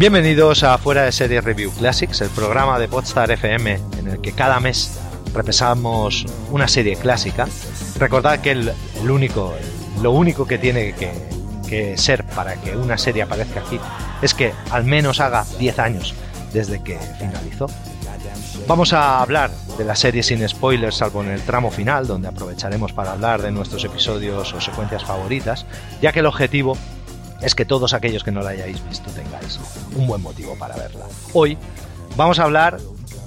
Bienvenidos a Fuera de Serie Review Classics, el programa de Podstar FM en el que cada mes repasamos una serie clásica. Recordad que el, único, lo único que tiene que, que, ser para que una serie aparezca aquí es que al menos haga 10 años desde que finalizó. Vamos a hablar de la serie sin spoilers, salvo en el tramo final, donde aprovecharemos para hablar de nuestros episodios o secuencias favoritas, ya que el objetivo es que todos aquellos que no la hayáis visto tengáis un buen motivo para verla. Hoy vamos a hablar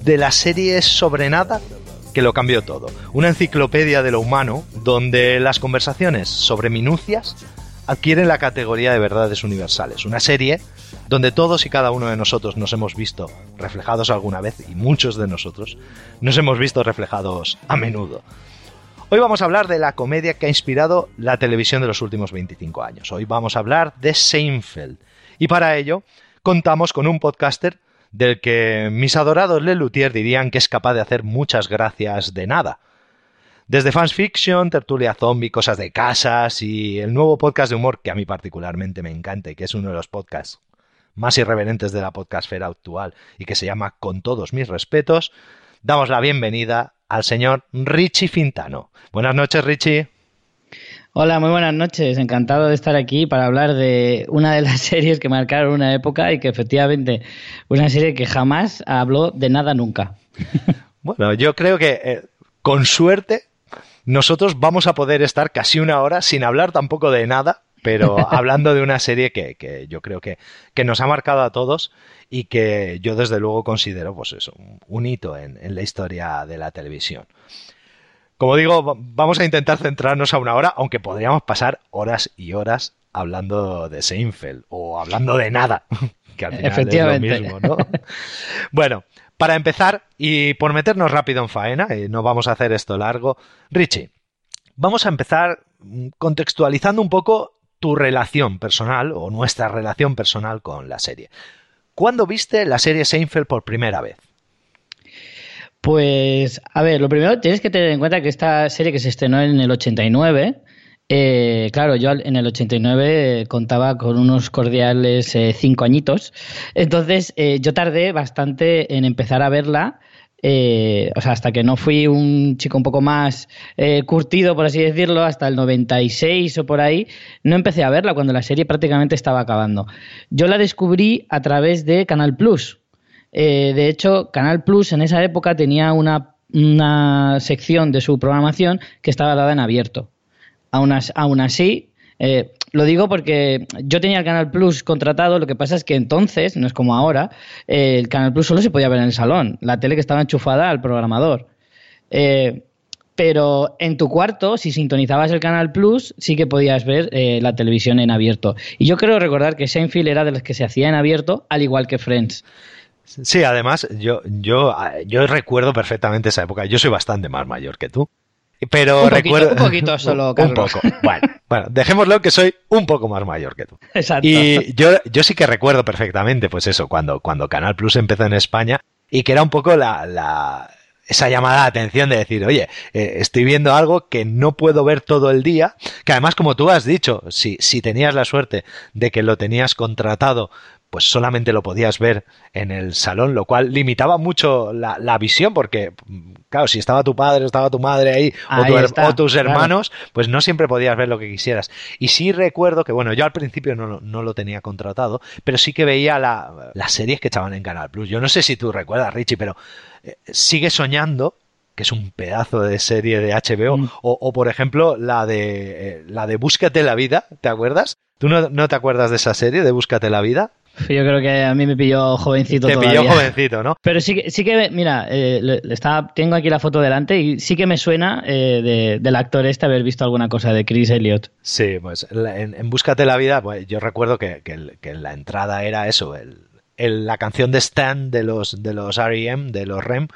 de la serie sobre nada que lo cambió todo. Una enciclopedia de lo humano donde las conversaciones sobre minucias adquieren la categoría de verdades universales. Una serie donde todos y cada uno de nosotros nos hemos visto reflejados alguna vez y muchos de nosotros nos hemos visto reflejados a menudo. Hoy vamos a hablar de la comedia que ha inspirado la televisión de los últimos 25 años. Hoy vamos a hablar de Seinfeld. Y para ello contamos con un podcaster del que mis adorados Lelutier dirían que es capaz de hacer muchas gracias de nada. Desde Fans Fiction, Tertulia Zombie, Cosas de Casas y el nuevo podcast de humor que a mí particularmente me encanta y que es uno de los podcasts más irreverentes de la podcastfera actual y que se llama Con todos mis respetos, damos la bienvenida al señor Richie Fintano. Buenas noches, Richie. Hola, muy buenas noches. Encantado de estar aquí para hablar de una de las series que marcaron una época y que efectivamente una serie que jamás habló de nada nunca. Bueno, yo creo que eh, con suerte nosotros vamos a poder estar casi una hora sin hablar tampoco de nada, pero hablando de una serie que, yo creo que, nos ha marcado a todos y que yo desde luego considero pues eso, un hito en, la historia de la televisión. Como digo, vamos a intentar centrarnos a una hora, aunque podríamos pasar horas y horas hablando de Seinfeld o hablando de nada, que al final Efectivamente. es lo mismo, ¿no? bueno, para empezar y por meternos rápido en faena, y no vamos a hacer esto largo, Richie, vamos a empezar contextualizando un poco tu relación personal o nuestra relación personal con la serie. ¿Cuándo viste la serie Seinfeld por primera vez? Pues, a ver, lo primero tienes que tener en cuenta que esta serie que se estrenó en el 89, eh, claro, yo en el 89 contaba con unos cordiales eh, cinco añitos, entonces eh, yo tardé bastante en empezar a verla eh, o sea, hasta que no fui un chico un poco más eh, curtido, por así decirlo, hasta el 96 o por ahí, no empecé a verla cuando la serie prácticamente estaba acabando. Yo la descubrí a través de Canal Plus. Eh, de hecho, Canal Plus en esa época tenía una, una sección de su programación que estaba dada en abierto. Aún, así, eh, lo digo porque yo tenía el Canal Plus contratado, lo que pasa es que entonces, no es como ahora, eh, el Canal Plus solo se podía ver en el salón, la tele que estaba enchufada al programador. Eh, pero en tu cuarto, si sintonizabas el Canal Plus, sí que podías ver la televisión en abierto. Y yo creo recordar que Seinfeld era de los que se hacía en abierto, al igual que Friends. Sí, además, yo, yo, yo recuerdo perfectamente esa época. Yo soy bastante más mayor que tú. Pero recuerdo. un poquito solo, Carlos. un poco. Bueno, bueno, dejémoslo que soy un poco más mayor que tú. Exacto. Y yo, yo sí que recuerdo perfectamente, pues eso, cuando, cuando Canal Plus empezó en España y que era un poco la, la esa llamada de atención de decir, oye, eh, estoy viendo algo que no puedo ver todo el día, que además, como tú has dicho, si, si tenías la suerte de que lo tenías contratado pues solamente lo podías ver en el salón, lo cual limitaba mucho la, visión, porque, claro, si estaba tu padre, estaba tu madre ahí, o, tus hermanos, pues no siempre podías ver lo que quisieras. Y sí recuerdo que, bueno, yo al principio no, lo tenía contratado, pero sí que veía las series que echaban en Canal Plus. Yo no sé si tú recuerdas, Richie, pero eh, sigue soñando que es un pedazo de serie de HBO, mm. o, por ejemplo la de eh, la de Búscate la vida, ¿te acuerdas? ¿Tú no, no, te acuerdas de esa serie de Búscate la vida? Yo creo que a mí me pilló jovencito. Te pilló jovencito, ¿no? Pero sí que, sí que mira, eh, está, tengo aquí la foto delante y sí que me suena eh, del actor este haber visto alguna cosa de Chris Elliott. Sí, pues en, Búscate la vida, pues yo recuerdo que, que, la entrada era eso, el, la canción de Stan de los, de los R.E.M., de los REM,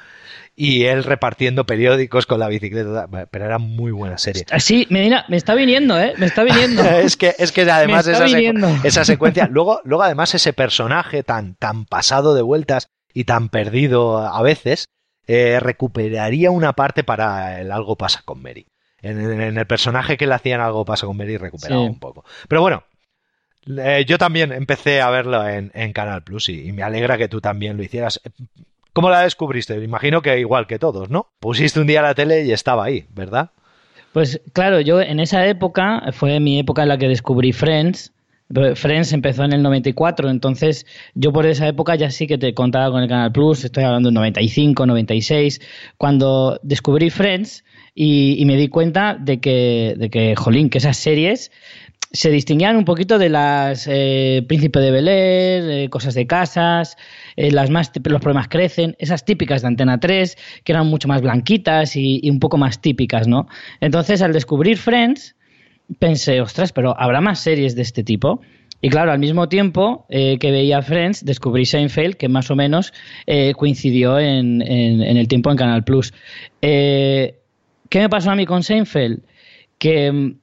y él repartiendo periódicos con la bicicleta, pero era muy buena serie. Sí, me está viniendo, ¿eh? Me está viniendo. es, que, es que además esa, esa, secuencia, luego, luego además ese personaje tan, tan pasado de vueltas y tan perdido a veces, eh, recuperaría una parte para el Algo pasa con Mary. En, el personaje que le hacían Algo pasa con Mary recuperaba un poco. Pero bueno, eh, yo también empecé a verlo en, Canal Plus y, me alegra que tú también lo hicieras. ¿Cómo la descubriste? Imagino que igual que todos, ¿no? Pusiste un día la tele y estaba ahí, ¿verdad? Pues claro, yo en esa época, fue mi época en la que descubrí Friends. Friends empezó en el 94, entonces yo por esa época ya sí que te contaba con el Canal Plus, estoy hablando del 95, 96, cuando descubrí Friends y, me di cuenta de que, de que, jolín, que esas series se distinguían un poquito de las eh, Príncipe de Bel Air, eh, cosas de casas, eh, las más los problemas crecen, esas típicas de Antena 3, que eran mucho más blanquitas y, un poco más típicas, ¿no? Entonces, al descubrir Friends, pensé, ostras, pero ¿habrá más series de este tipo? Y claro, al mismo tiempo que veía Friends, descubrí Seinfeld, que más o menos coincidió en, en, el tiempo en Canal Plus. ¿Qué me pasó a mí con Seinfeld? Que mm,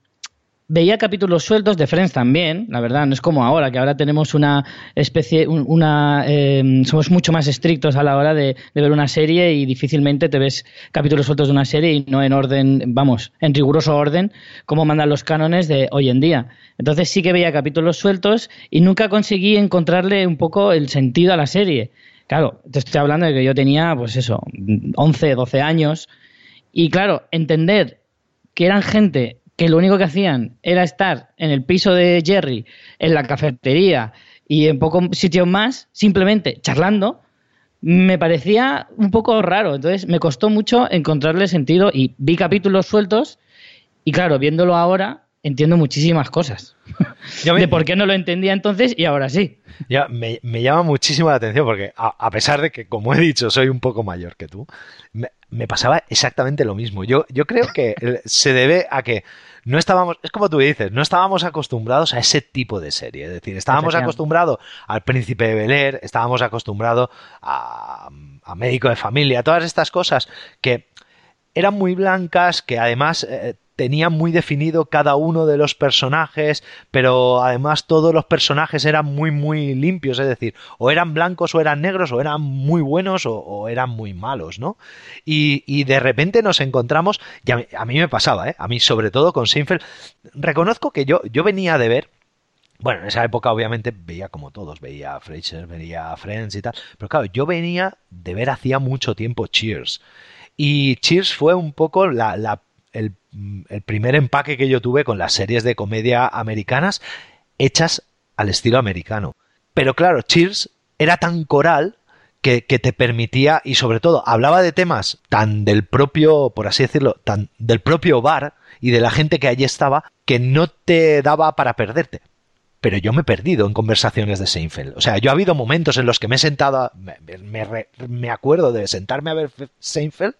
veía capítulos sueltos de Friends también, la verdad, no es como ahora, que ahora tenemos una especie, una, em, somos mucho más estrictos a la hora de, ver una serie y difícilmente te ves capítulos sueltos de una serie y no en orden, vamos, en riguroso orden, como mandan los cánones de hoy en día. Entonces sí que veía capítulos sueltos y nunca conseguí encontrarle un poco el sentido a la serie. Claro, te estoy hablando de que yo tenía, pues eso, 11, 12 años. Y claro, entender que eran gente que lo único que hacían era estar en el piso de Jerry, en la cafetería y en pocos sitios más, simplemente charlando, me parecía un poco raro. Entonces me costó mucho encontrarle sentido y vi capítulos sueltos y claro, viéndolo ahora entiendo muchísimas cosas. de por qué no lo entendía entonces y ahora sí. Ya, me, llama muchísimo la atención porque a, pesar de que, como he dicho, soy un poco mayor que tú, me, pasaba exactamente lo mismo. Yo, yo creo que se debe a que no estábamos, es como tú dices, no estábamos acostumbrados a ese tipo de serie. Es decir, estábamos acostumbrados al príncipe de Bel estábamos acostumbrados a, a médico de familia, todas estas cosas que eran muy blancas, que además eh, tenía muy definido cada uno de los personajes, pero además todos los personajes eran muy, muy limpios, es decir, o eran blancos o eran negros, o eran muy buenos o, eran muy malos, ¿no? Y, de repente nos encontramos, y a mí, me pasaba, ¿eh? A mí sobre todo con Seinfeld, reconozco que yo, yo venía de ver bueno, en esa época obviamente veía como todos, veía Frasier, veía Friends y tal, pero claro, yo venía de ver hacía mucho tiempo Cheers. Y Cheers fue un poco la, la el, primer empaque que yo tuve con las series de comedia americanas hechas al estilo americano. Pero claro, Cheers era tan coral que, te permitía, y sobre todo, hablaba de temas tan del propio, por así decirlo, tan del propio bar y de la gente que allí estaba, que no te daba para perderte. Pero yo me he perdido en conversaciones de Seinfeld. O sea, yo ha habido momentos en los que me he sentado, me acuerdo de sentarme a ver Seinfeld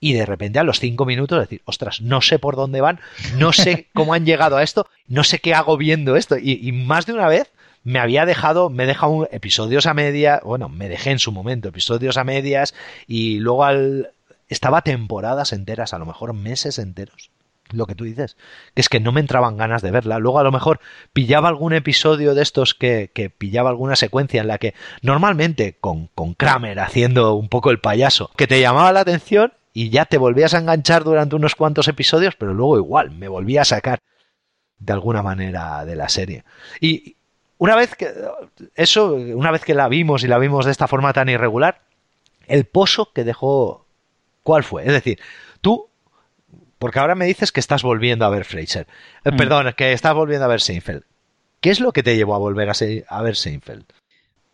y de repente a los cinco minutos decir, ostras, no sé por dónde van, no sé cómo han llegado a esto, no sé qué hago viendo esto. Y, más de una vez me había dejado, me he dejado episodios a medias, bueno, me dejé en su momento episodios a medias y luego al, estaba temporadas enteras, a lo mejor meses enteros. Lo que tú dices, que es que no me entraban ganas de verla. Luego a lo mejor pillaba algún episodio de estos que, que pillaba alguna secuencia en la que normalmente con, con Kramer haciendo un poco el payaso, que te llamaba la atención y ya te volvías a enganchar durante unos cuantos episodios, pero luego igual me volvía a sacar de alguna manera de la serie. Y una vez que eso, una vez que la vimos y la vimos de esta forma tan irregular, el pozo que dejó, ¿cuál fue? Es decir, tú, porque ahora me dices que estás volviendo a ver Fraser, eh, mm. perdón, que estás volviendo a ver Seinfeld. ¿Qué es lo que te llevó a volver a, a ver Seinfeld?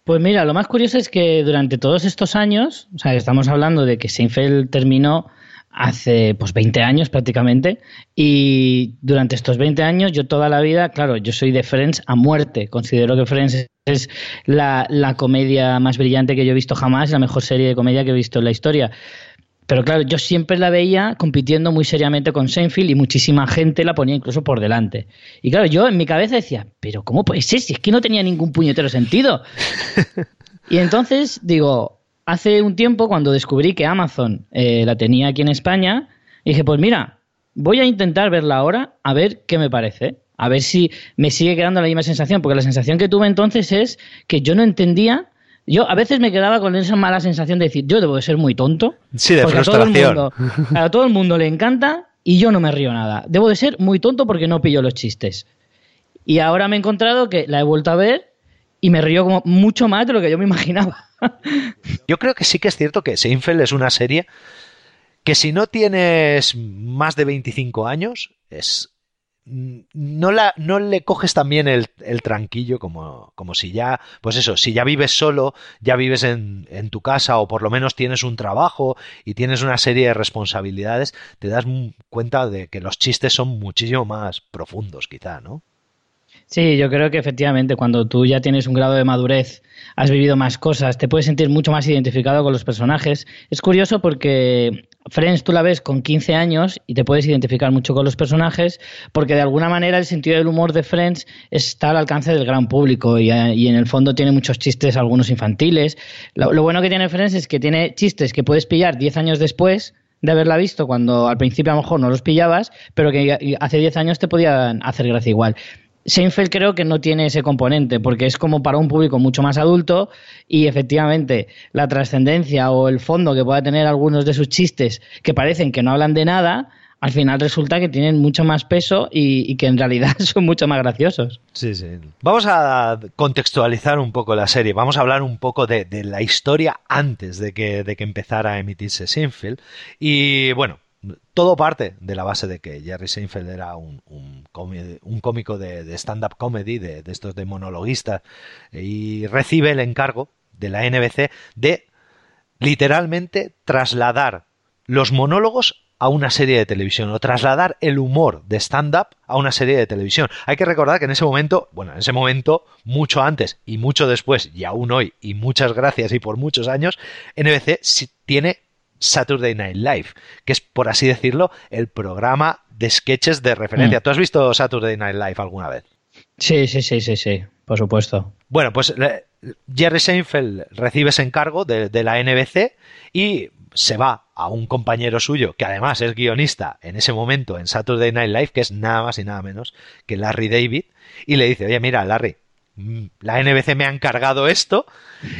Pues mira, lo más curioso es que durante todos estos años, o sea, estamos hablando de que Seinfeld terminó hace pues 20 años prácticamente y durante estos 20 años yo toda la vida, claro, yo soy de Friends a muerte, considero que Friends es la, la comedia más brillante que yo he visto jamás, la mejor serie de comedia que he visto en la historia. Pero claro, yo siempre la veía compitiendo muy seriamente con Seinfeld y muchísima gente la ponía incluso por delante. Y claro, yo en mi cabeza decía, pero ¿cómo puede ser? Si es que no tenía ningún puñetero sentido. y entonces digo, hace un tiempo cuando descubrí que Amazon eh, la tenía aquí en España, dije, pues mira, voy a intentar verla ahora a ver qué me parece. A ver si me sigue quedando la misma sensación, porque la sensación que tuve entonces es que yo no entendía yo a veces me quedaba con esa mala sensación de decir, yo debo de ser muy tonto. Sí, de frustración. A todo, el mundo, a todo el mundo le encanta y yo no me río nada. Debo de ser muy tonto porque no pillo los chistes. Y ahora me he encontrado que la he vuelto a ver y me río como mucho más de lo que yo me imaginaba. yo creo que sí que es cierto que Seinfeld es una serie que si no tienes más de 25 años, es no, la, no le coges también el, el tranquillo como, como, si ya, pues eso, si ya vives solo, ya vives en, en, tu casa o por lo menos tienes un trabajo y tienes una serie de responsabilidades, te das cuenta de que los chistes son muchísimo más profundos quizá, ¿no? Sí, yo creo que efectivamente cuando tú ya tienes un grado de madurez, has vivido más cosas, te puedes sentir mucho más identificado con los personajes. Es curioso porque Friends tú la ves con 15 años y te puedes identificar mucho con los personajes porque de alguna manera el sentido del humor de Friends está al alcance del gran público y, en el fondo tiene muchos chistes, algunos infantiles. Lo, lo, bueno que tiene Friends es que tiene chistes que puedes pillar 10 años después de haberla visto cuando al principio a lo mejor no los pillabas, pero que hace 10 años te podían hacer gracia igual. Seinfeld creo que no tiene ese componente, porque es como para un público mucho más adulto y efectivamente la trascendencia o el fondo que pueda tener algunos de sus chistes que parecen que no hablan de nada, al final resulta que tienen mucho más peso y, que en realidad son mucho más graciosos. Sí, sí. Vamos a contextualizar un poco la serie, vamos a hablar un poco de, la historia antes de que, de que empezara a emitirse Seinfeld. Y bueno, todo parte de la base de que Jerry Seinfeld era un, un, cómico de, stand-up comedy, de, estos de monologuistas, y recibe el encargo de la NBC de literalmente trasladar los monólogos a una serie de televisión o trasladar el humor de stand-up a una serie de televisión. Hay que recordar que en ese momento, bueno, en ese momento, mucho antes y mucho después, y aún hoy, y muchas gracias y por muchos años, NBC tiene Saturday Night Live, que es, por así decirlo, el programa de sketches de referencia. Mm. ¿Tú has visto Saturday Night Live alguna vez? Sí, sí, sí, sí, sí, por supuesto. Bueno, pues Jerry Seinfeld recibe ese encargo de, de la NBC y se va a un compañero suyo, que además es guionista en ese momento en Saturday Night Live, que es nada más y nada menos que Larry David, y le dice, oye, mira, Larry, mm, la NBC me ha encargado esto,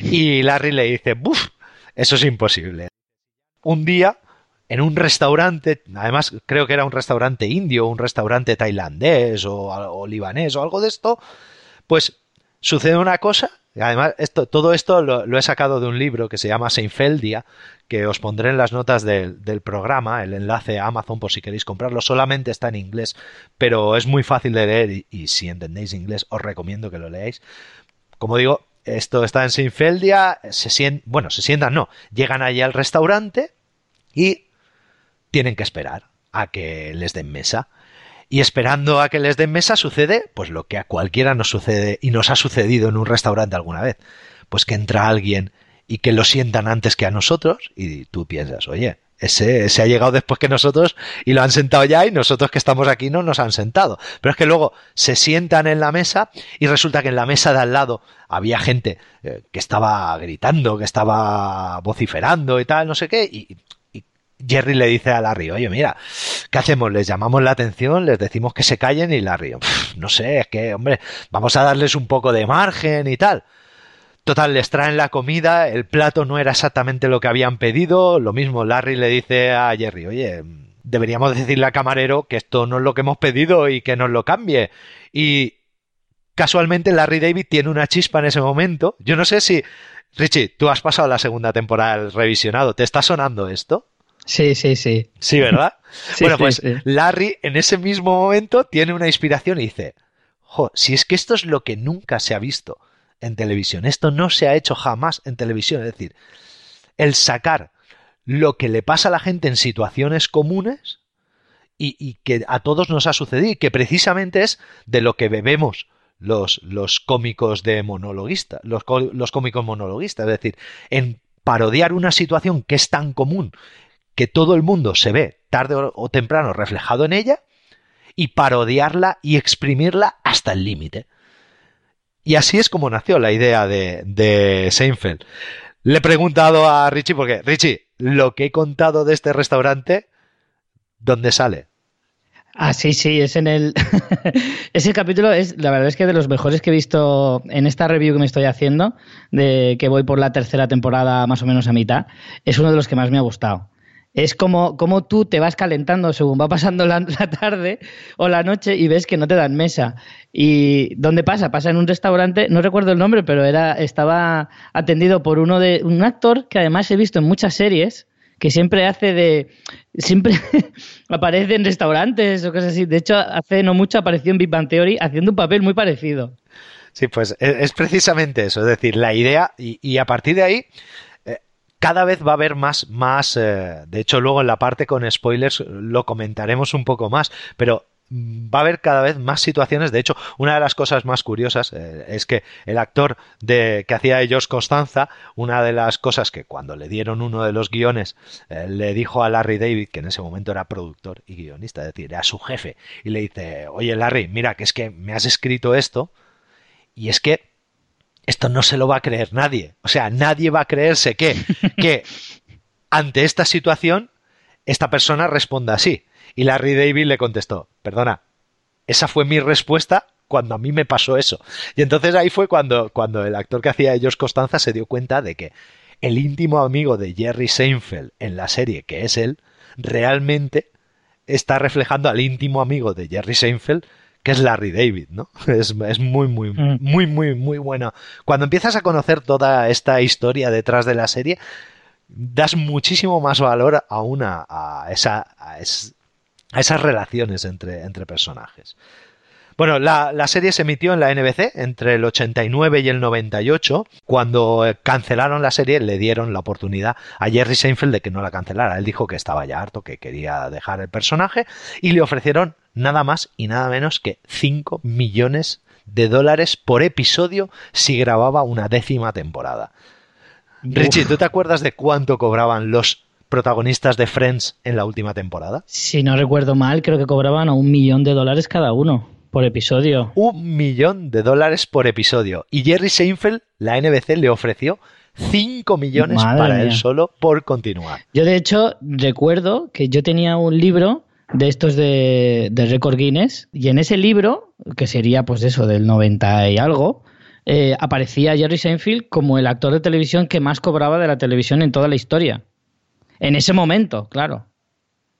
y Larry le dice, buf, eso es imposible un día en un restaurante, además creo que era un restaurante indio, un restaurante tailandés o, libanés o algo de esto, pues sucede una cosa, además esto, todo esto lo, he sacado de un libro que se llama Seinfeldia, que os pondré en las notas del, programa, el enlace a Amazon por si queréis comprarlo, solamente está en inglés, pero es muy fácil de leer y, y si entendéis inglés os recomiendo que lo leáis. Como digo, esto está en Seinfeldia, se sientan, bueno, se sientan, no, llegan allí al restaurante, y tienen que esperar a que les den mesa. Y esperando a que les den mesa sucede pues lo que a cualquiera nos sucede y nos ha sucedido en un restaurante alguna vez. Pues que entra alguien y que lo sientan antes que a nosotros y tú piensas, oye, ese, se ha llegado después que nosotros y lo han sentado ya y nosotros que estamos aquí no nos han sentado. Pero es que luego se sientan en la mesa y resulta que en la mesa de al lado había gente eh, que estaba gritando, que estaba vociferando y tal, no sé qué, y Jerry le dice a Larry, oye, mira, ¿qué hacemos? Les llamamos la atención, les decimos que se callen y Larry, no sé, es que, hombre, vamos a darles un poco de margen y tal. Total, les traen la comida, el plato no era exactamente lo que habían pedido, lo mismo Larry le dice a Jerry, oye, deberíamos decirle al camarero que esto no es lo que hemos pedido y que nos lo cambie. Y casualmente Larry David tiene una chispa en ese momento. Yo no sé si, Richie, tú has pasado la segunda temporada revisionado, ¿te está sonando esto? Sí, sí, sí. Sí, ¿verdad? bueno, pues Larry en ese mismo momento tiene una inspiración y dice, jo, si es que esto es lo que nunca se ha visto en televisión. Esto no se ha hecho jamás en televisión. Es decir, el sacar lo que le pasa a la gente en situaciones comunes y, que a todos nos ha sucedido y que precisamente es de lo que bebemos los, los cómicos de monologuista, los, los cómicos monologuistas, es decir, en parodiar una situación que es tan común que todo el mundo se ve tarde o temprano reflejado en ella y parodiarla y exprimirla hasta el límite. Y así es como nació la idea de, de Seinfeld. Le he preguntado a Richie, porque Richie, lo que he contado de este restaurante, ¿dónde sale? Ah, sí, sí, es en el. Ese capítulo es, la verdad es que de los mejores que he visto en esta review que me estoy haciendo, de que voy por la tercera temporada más o menos a mitad, es uno de los que más me ha gustado es como, como tú te vas calentando según va pasando la, tarde o la noche y ves que no te dan mesa. ¿Y dónde pasa? Pasa en un restaurante, no recuerdo el nombre, pero era, estaba atendido por uno de un actor que además he visto en muchas series, que siempre hace de. siempre aparece en restaurantes o cosas así. De hecho, hace no mucho apareció en Big Bang Theory haciendo un papel muy parecido. Sí, pues e, es, precisamente eso, es decir, la idea, y a partir de ahí cada vez va a haber más, más, eh, de hecho luego en la parte con spoilers lo comentaremos un poco más, pero va a haber cada vez más situaciones. De hecho, una de las cosas más curiosas eh, es que el actor de, que hacía de George Constanza, una de las cosas que cuando le dieron uno de los guiones, eh, le dijo a Larry David, que en ese momento era productor y guionista, es decir, a su jefe, y le dice, oye Larry, mira, que es que me has escrito esto, y es que esto no se lo va a creer nadie. O sea, nadie va a creerse que, que ante esta situación esta persona responda así. Y Larry David le contestó, perdona, esa fue mi respuesta cuando a mí me pasó eso. Y entonces ahí fue cuando, cuando el actor que hacía ellos Costanza se dio cuenta de que el íntimo amigo de Jerry Seinfeld en la serie, que es él, realmente está reflejando al íntimo amigo de Jerry Seinfeld que es Larry David, ¿no? Es, muy, muy, mm. muy, muy, muy buena. Cuando empiezas a conocer toda esta historia detrás de la serie, das muchísimo más valor a, a, esa, a, esas relaciones entre, entre personajes. Bueno, la, la, serie se emitió en la NBC entre el 89 y el 98. Cuando cancelaron la serie, le dieron la oportunidad a Jerry Seinfeld de que no la cancelara. Él dijo que estaba ya harto, que quería dejar el personaje y le ofrecieron nada más y nada menos que 5 millones de dólares por episodio si grababa una décima temporada. Richie, ¿tú te acuerdas de cuánto cobraban los protagonistas de Friends en la última temporada? Si no recuerdo mal, creo que cobraban a un millón de dólares cada uno por episodio. Un millón de dólares por episodio. Y Jerry Seinfeld, la NBC, le ofreció 5 millones para él solo por continuar. Yo, de hecho, recuerdo que yo tenía un libro de estos de, de Record Guinness y en ese libro, que sería pues eso, del 90 y algo, eh, aparecía Jerry Seinfeld como el actor de televisión que más cobraba de la televisión en toda la historia. En ese momento, claro.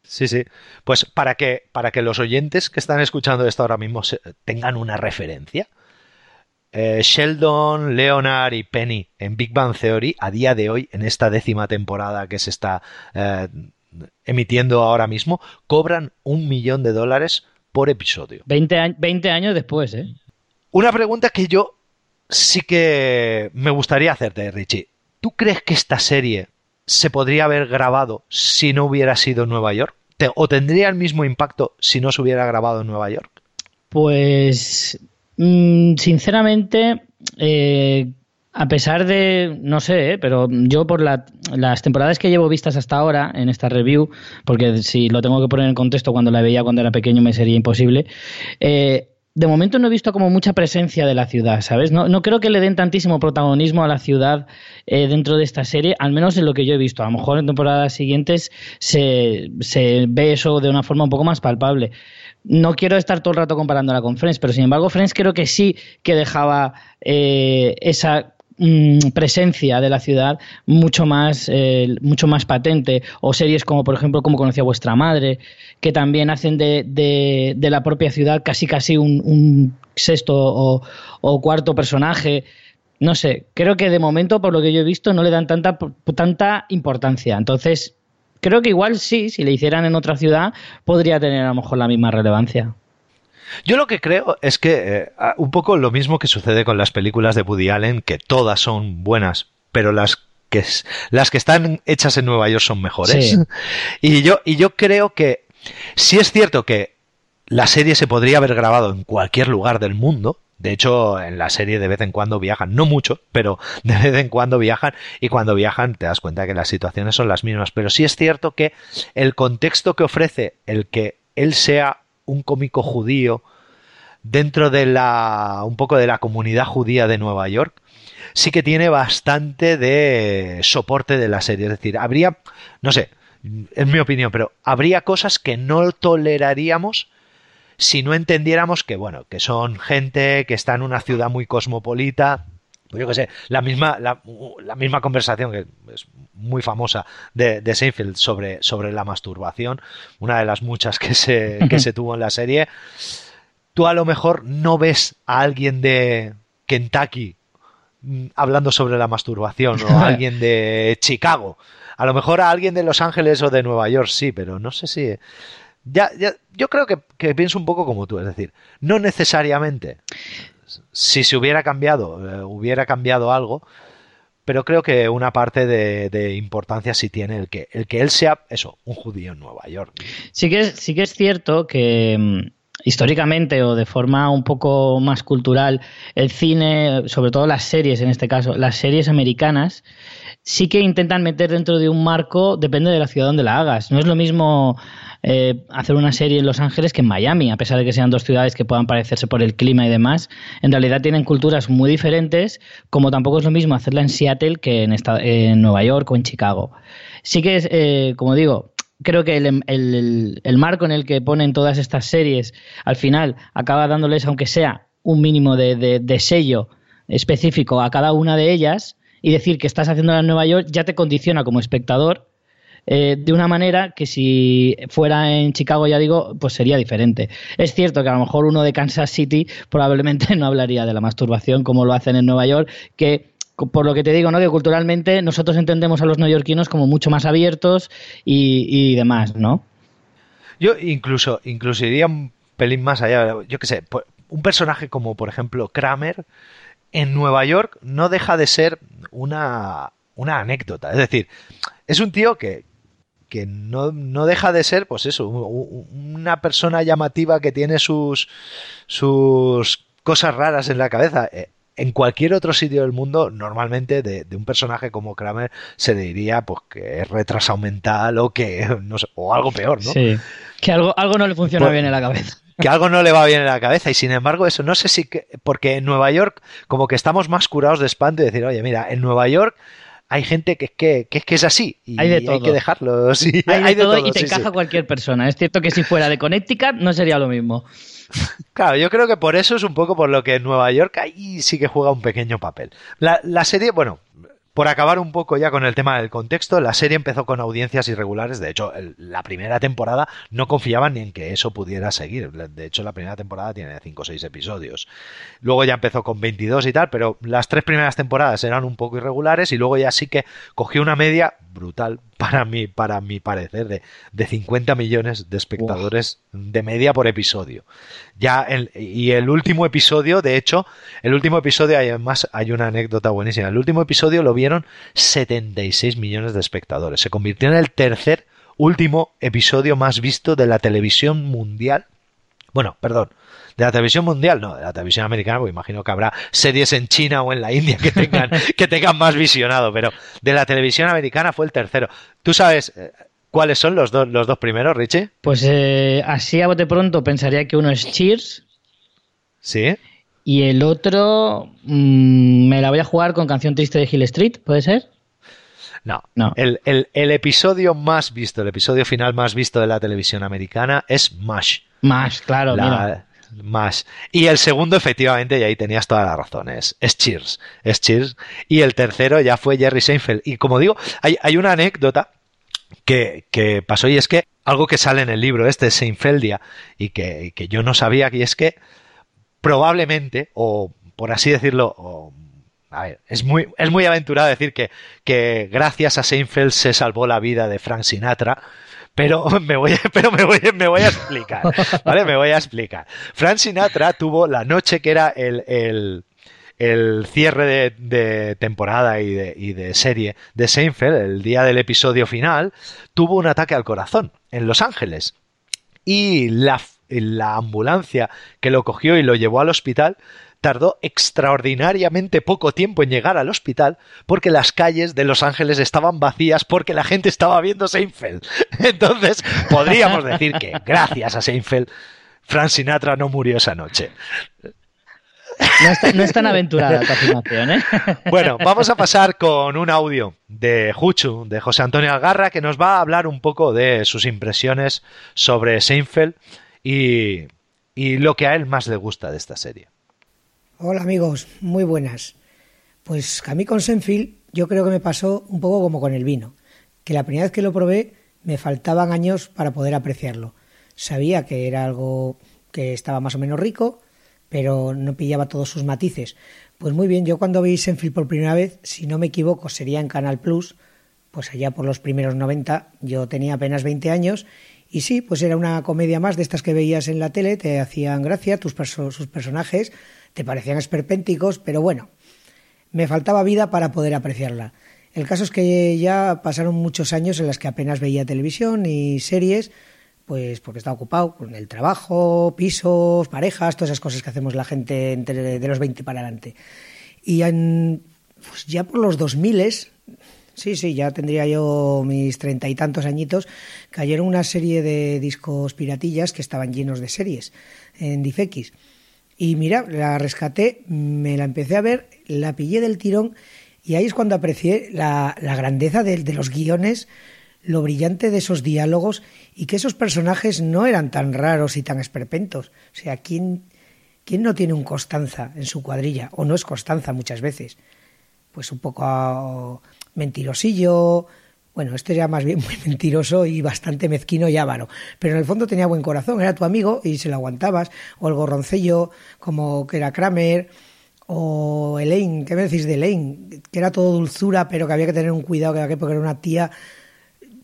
Sí, sí. Pues para que, para que los oyentes que están escuchando esto ahora mismo tengan una referencia. Eh, Sheldon, Leonard y Penny en Big Bang Theory, a día de hoy, en esta décima temporada que se está eh, emitiendo ahora mismo, cobran un millón de dólares por episodio. 20, años después, ¿eh? Una pregunta que yo sí que me gustaría hacerte, Richie. ¿Tú crees que esta serie se podría haber grabado si no hubiera sido en Nueva York? ¿O tendría el mismo impacto si no se hubiera grabado en Nueva York? Pues, mm, sinceramente, eh, a pesar de, no sé, ¿eh? pero yo por las temporadas que llevo vistas hasta ahora en esta review, porque si lo tengo que poner en contexto cuando la veía cuando era pequeño me sería imposible, eh, de momento no he visto como mucha presencia de la ciudad, ¿sabes? No, no creo que le den tantísimo protagonismo a la ciudad eh, dentro de esta serie, al menos en lo que yo he visto. A lo mejor en temporadas siguientes se, se ve eso de una forma un poco más palpable. No quiero estar todo el rato comparándola con Friends, pero sin embargo Friends creo que sí que dejaba esa Mm, presencia de la ciudad mucho más, eh, mucho más patente. O series como, por ejemplo, Como conocía vuestra madre, que también hacen de, de, la propia ciudad casi casi un, sexto o, cuarto personaje. No sé, creo que de momento, por lo que yo he visto, no le dan tanta, tanta importancia. Entonces, creo que igual sí, si le hicieran en otra ciudad, podría tener a lo mejor la misma relevancia. Yo lo que creo es que eh, un poco lo mismo que sucede con las películas de Woody Allen, que todas son buenas, pero las que, las que están hechas en Nueva York son mejores. Y, yo, y yo creo que sí es cierto que la serie se podría haber grabado en cualquier lugar del mundo, de hecho, en la serie de vez en cuando viajan, no mucho, pero de vez en cuando viajan y cuando viajan te das cuenta que las situaciones son las mismas. Pero sí es cierto que el contexto que ofrece el que él sea un cómico judío dentro de la un poco de la comunidad judía de Nueva York sí que tiene bastante de soporte de la serie. Es decir, habría, no sé, es mi opinión, pero habría cosas que no toleraríamos si no entendiéramos que, bueno, que son gente que está en una ciudad muy cosmopolita, pues yo qué sé, la misma, la, misma conversación que es muy famosa de, de, Seinfeld sobre, sobre la masturbación, una de las muchas que se, que se tuvo en la serie. Tú a lo mejor no ves a alguien de Kentucky mm, hablando sobre la masturbación o a alguien de Chicago. A lo mejor a alguien de Los Ángeles o de Nueva York sí, pero no sé si ya, ya, yo creo que, pienso un poco como tú, es decir, no necesariamente si se hubiera cambiado, eh, hubiera cambiado algo, pero creo que una parte de, importancia sí tiene el que, el que él sea, eso, un judío en Nueva York. Sí que sí que es cierto que mm, históricamente o de forma un poco más cultural, el cine, sobre todo las series en este caso, las series americanas, sí que intentan meter dentro de un marco, depende de la ciudad donde la hagas. No es lo mismo eh, hacer una serie en Los Ángeles que en Miami, a pesar de que sean dos ciudades que puedan parecerse por el clima y demás. En realidad tienen culturas muy diferentes, como tampoco es lo mismo hacerla en Seattle que en, Nueva York o en Chicago. Sí que es, eh, como digo, creo que el, marco en el que ponen todas estas series, al final acaba dándoles, aunque sea un mínimo de sello específico a cada una de ellas, y decir que estás haciendo en Nueva York ya te condiciona como espectador eh, de una manera que si fuera en Chicago, ya digo, pues sería diferente. Es cierto que a lo mejor uno de Kansas City probablemente no hablaría de la masturbación como lo hacen en Nueva York, que por lo que te digo, ¿no? Que culturalmente nosotros entendemos a los neoyorquinos como mucho más abiertos y, demás, ¿no? Yo incluso, incluso iría un pelín más allá. Yo qué sé, un personaje como, por ejemplo, Kramer, en Nueva York no deja de ser una, una anécdota. Es decir, es un tío que, que no, no, deja de ser, pues eso, una persona llamativa que tiene sus, sus cosas raras en la cabeza. Eh, en cualquier otro sitio del mundo, normalmente de, un personaje como Kramer se diría pues que es retrasado mental o que no sé, o algo peor, ¿no? Sí. Que algo, algo no le funciona pues bien en la cabeza que algo no le va bien en la cabeza. Y sin embargo eso no sé si que, porque en Nueva York como que estamos más curados de espanto y decir oye mira en Nueva York hay gente que, que, que, que es así y hay, que dejarlo hay, de, todo, y te encaja cualquier persona. Es cierto que si fuera de Connecticut no sería lo mismo. Claro, yo creo que por eso es un poco por lo que en Nueva York ahí sí que juega un pequeño papel. La, la serie, bueno, por acabar un poco ya con el tema del contexto, la serie empezó con audiencias irregulares. De hecho, la primera temporada no confiaban ni en que eso pudiera seguir. De hecho, la primera temporada tiene 5 o 6 episodios. Luego ya empezó con 22 y tal, pero las tres primeras temporadas eran un poco irregulares y luego ya sí que cogió una media brutal para mí, para mi parecer, de, de 50 millones de espectadores de media por episodio. Ya el, y el último episodio, de hecho, el último episodio, además hay una anécdota buenísima. El último episodio lo vieron 76 millones de espectadores. Se convirtió en el tercer último episodio más visto de la televisión mundial. Bueno, perdón, de la televisión mundial, no, de la televisión americana, porque imagino que habrá series en China o en la India que tengan, que tengan más visionado, pero de la televisión americana fue el tercero. ¿Tú sabes eh, ¿Cuáles son los, dos los dos primeros, Richie? Pues eh, así a bote pronto pensaría que uno es Cheers. Sí. Y el otro mm, me la voy a jugar con Canción Triste de Hill Street, ¿puede ser? No, no. El, episodio más visto, el episodio final más visto de la televisión americana es MASH. MASH, claro, MASH. Y el segundo, efectivamente, y ahí tenías todas las razones, es Cheers. Es Cheers. Y el tercero ya fue Jerry Seinfeld. Y como digo, hay, hay una anécdota que, pasó y es que algo que sale en el libro este, Seinfeldia, y que, que yo no sabía, y es que probablemente, o por así decirlo, a ver, es muy, es muy aventurado decir que, que gracias a Seinfeld se salvó la vida de Frank Sinatra, pero me voy, pero me voy, me voy a explicar, ¿vale? Me voy a explicar. Frank Sinatra tuvo la noche que era el, el cierre de, temporada y de, y de, serie de Seinfeld, el día del episodio final, tuvo un ataque al corazón en Los Ángeles. Y la, la ambulancia que lo cogió y lo llevó al hospital tardó extraordinariamente poco tiempo en llegar al hospital porque las calles de Los Ángeles estaban vacías porque la gente estaba viendo Seinfeld. Entonces, podríamos decir que gracias a Seinfeld, Frank Sinatra no murió esa noche. No, es tan aventurada tu afirmación, ¿eh? Bueno, vamos a pasar con un audio de Juchu, de José Antonio Algarra, que nos va a hablar un poco de sus impresiones sobre Seinfeld y, y lo que a él más le gusta de esta serie. Hola amigos, muy buenas. Pues a mí con Seinfeld yo creo que me pasó un poco como con el vino, que la primera vez que lo probé me faltaban años para poder apreciarlo. Sabía que era algo que estaba más o menos rico, pero no pillaba todos sus matices. Pues muy bien, yo cuando vi Senfield por primera vez, si no me equivoco, sería en Canal Plus, pues allá por los primeros 90, yo tenía apenas 20 años y sí, pues era una comedia más de estas que veías en la tele, te hacían gracia, tus sus personajes te parecían esperpénticos, pero bueno, me faltaba vida para poder apreciarla. El caso es que ya pasaron muchos años en los que apenas veía televisión y series, pues porque estaba ocupado con el trabajo, pisos, parejas, todas esas cosas que hacemos la gente entre de los 20 para adelante. Y pues ya por los 2000 sí, sí, ya tendría yo mis treinta y tantos añitos, cayeron una serie de discos piratillas que estaban llenos de series en Difex. Y mira, la rescaté, me la empecé a ver, la pillé del tirón y ahí es cuando aprecié la, grandeza de los guiones, lo brillante de esos diálogos y que esos personajes no eran tan raros y tan esperpentos. O sea, ¿quién, quién no tiene un Constanza en su cuadrilla? O no es Constanza muchas veces. Pues un poco ah, mentirosillo. Bueno, este era más bien muy mentiroso y bastante mezquino y avaro. Pero en el fondo tenía buen corazón, era tu amigo y se lo aguantabas. O el gorroncello, como que era Kramer o Elaine, ¿qué me decís de Elaine? Que era todo dulzura, pero que había que tener un cuidado, que porque era una tía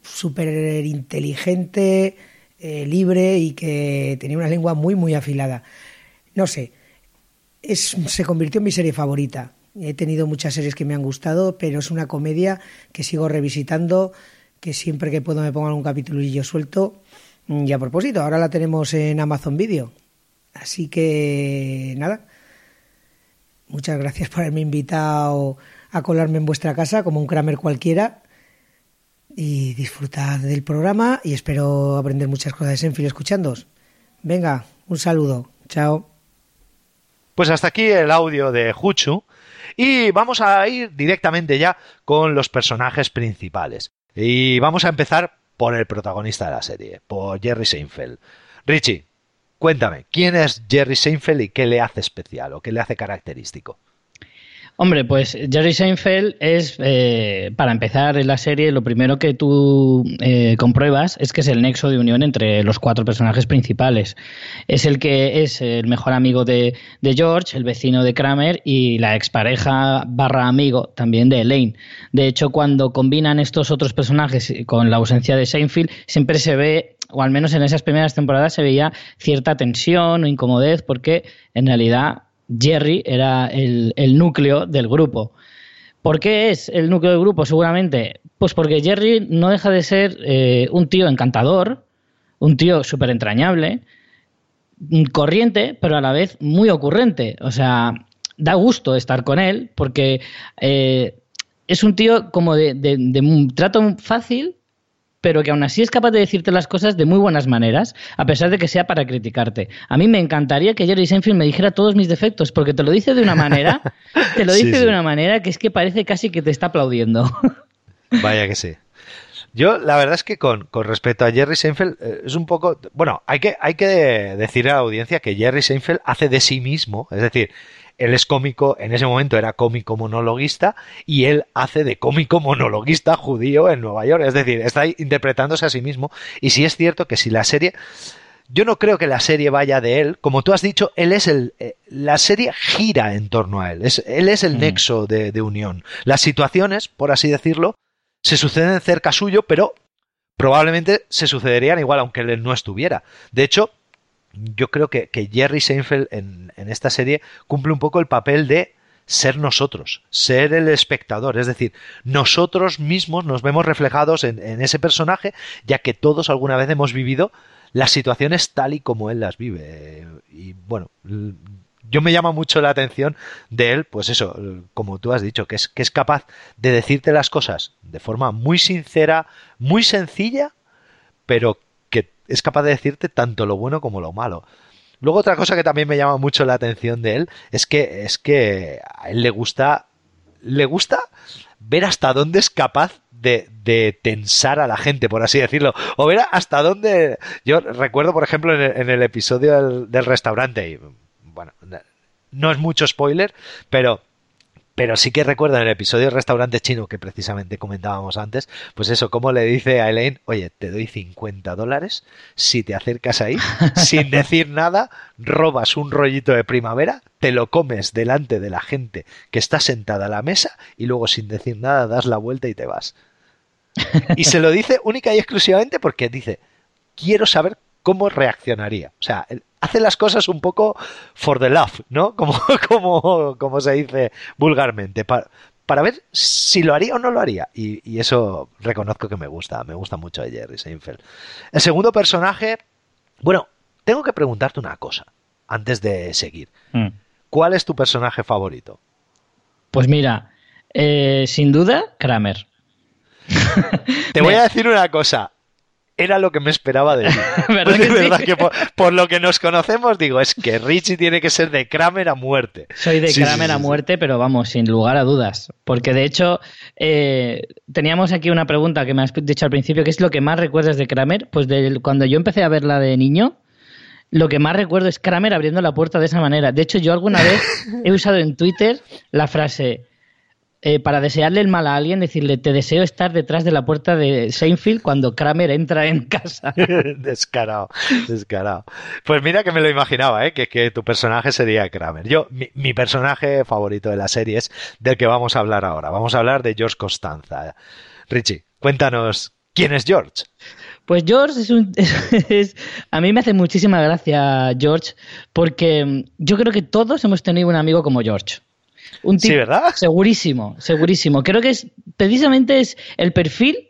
súper inteligente, eh, libre y que tenía una lengua muy, muy afilada. No sé, es, se convirtió en mi serie favorita. He tenido muchas series que me han gustado, pero es una comedia que sigo revisitando, que siempre que puedo me pongo un capítulillo suelto. Y a propósito, ahora la tenemos en Amazon Video. Así que nada, muchas gracias por haberme invitado a colarme en vuestra casa como un Kramer cualquiera y disfrutad del programa y espero aprender muchas cosas de Senfil escuchándoos. Venga, un saludo. Chao. Pues hasta aquí el audio de Juchu y vamos a ir directamente ya con los personajes principales. Y vamos a empezar por el protagonista de la serie, por Jerry Seinfeld. Richie, cuéntame, ¿quién es Jerry Seinfeld y qué le hace especial o qué le hace característico? Hombre, pues Jerry Seinfeld es, eh, para empezar en la serie, lo primero que tú eh, compruebas es que es el nexo de unión entre los cuatro personajes principales. Es el que es el mejor amigo de, George, el vecino de Kramer y la expareja barra amigo también de Elaine. De hecho, cuando combinan estos otros personajes con la ausencia de Seinfeld, siempre se ve o al menos en esas primeras temporadas se veía cierta tensión o incomodez porque en realidad Jerry era el, núcleo del grupo. ¿Por qué es el núcleo del grupo? Seguramente, pues porque Jerry no deja de ser eh, un tío encantador, un tío súper entrañable, corriente, pero a la vez muy ocurrente. O sea, da gusto estar con él porque eh, es un tío como de, de trato fácil, pero que aún así es capaz de decirte las cosas de muy buenas maneras, a pesar de que sea para criticarte. A mí me encantaría que Jerry Seinfeld me dijera todos mis defectos, porque te lo dice de una manera, te lo dice de una manera que es que parece casi que te está aplaudiendo. Vaya que sí. Yo, la verdad es que con, con respecto a Jerry Seinfeld, eh, es un poco. Bueno, hay que, hay que decir a la audiencia que Jerry Seinfeld hace de sí mismo, es decir, él es cómico, en ese momento era cómico monologuista y él hace de cómico monologuista judío en Nueva York. Es decir, está interpretándose a sí mismo. Y si es cierto que si la serie... Yo no creo que la serie vaya de él. Como tú has dicho, él es el. Eh, la serie gira en torno a él. Es, él es el mm. nexo de, de unión. Las situaciones, por así decirlo, se suceden cerca suyo, pero probablemente se sucederían igual aunque él no estuviera. De hecho, yo creo que, Jerry Seinfeld en, esta serie cumple un poco el papel de ser nosotros, ser el espectador, es decir, nosotros mismos nos vemos reflejados en, ese personaje, ya que todos alguna vez hemos vivido las situaciones tal y como él las vive. Y bueno, yo me llama mucho la atención de él, pues eso, como tú has dicho, que es, que es capaz de decirte las cosas de forma muy sincera, muy sencilla, pero es capaz de decirte tanto lo bueno como lo malo. Luego otra cosa que también me llama mucho la atención de él es que es que a él le gusta le gusta ver hasta dónde es capaz de, tensar a la gente, por así decirlo. O ver hasta dónde. Yo recuerdo, por ejemplo, en el, episodio del, del, restaurante, y bueno, no es mucho spoiler, pero pero sí que recuerdo en el episodio del restaurante chino que precisamente comentábamos antes, pues eso, como le dice a Elaine, oye, te doy 50 dólares si te acercas ahí, sin decir nada, robas un rollito de primavera, te lo comes delante de la gente que está sentada a la mesa y luego sin decir nada das la vuelta y te vas. Y se lo dice única y exclusivamente porque dice, quiero saber cómo reaccionaría. O sea, hace las cosas un poco for the love, ¿no? Como, como, como se dice vulgarmente, para, para ver si lo haría o no lo haría. Y, eso reconozco que me gusta, me gusta mucho de Jerry Seinfeld. El segundo personaje, bueno, tengo que preguntarte una cosa antes de seguir. Mm. ¿Cuál es tu personaje favorito? Pues mira, eh, sin duda, Kramer. Te voy a decir una cosa era lo que me esperaba de él. ¿Verdad, que, por, lo que nos conocemos, digo, es que Richie tiene que ser de Kramer a muerte. Soy de Kramer a muerte, pero vamos, sin lugar a dudas. Porque de hecho, eh, teníamos aquí una pregunta que me has dicho al principio, ¿qué es lo que más recuerdas de Kramer? Pues de, cuando yo empecé a verla de niño, lo que más recuerdo es Kramer abriendo la puerta de esa manera. De hecho, yo alguna vez he usado en Twitter la frase eh, para desearle el mal a alguien, decirle, te deseo estar detrás de la puerta de Seinfeld cuando Kramer entra en casa. descarado, descarado. Pues mira que me lo imaginaba, ¿eh? que, tu personaje sería Kramer. Yo, mi, personaje favorito de la serie es del que vamos a hablar ahora. Vamos a hablar de George Costanza. Richie, cuéntanos, ¿quién es George? Pues George es un... a mí me hace muchísima gracia George porque yo creo que todos hemos tenido un amigo como George. Un sí, ¿verdad? Segurísimo, segurísimo. Creo que es precisamente es el perfil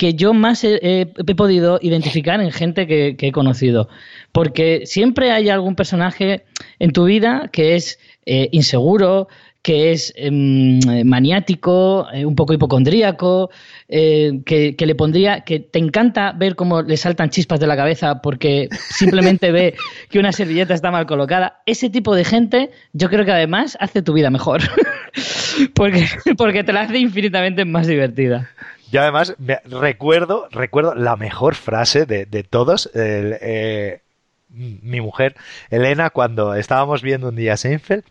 que yo más he, podido identificar en gente que, he conocido. Porque siempre hay algún personaje en tu vida que es eh, inseguro, que es em, maniático, eh, un poco hipocondríaco, eh, que, le pondría, que te encanta ver cómo le saltan chispas de la cabeza porque simplemente ve que una servilleta está mal colocada. Ese tipo de gente, yo creo que además hace tu vida mejor, porque, porque te la hace infinitamente más divertida. Y además recuerdo, recuerdo la mejor frase de, todos. Eh, mi mujer, Elena, cuando estábamos viendo un día Seinfeld,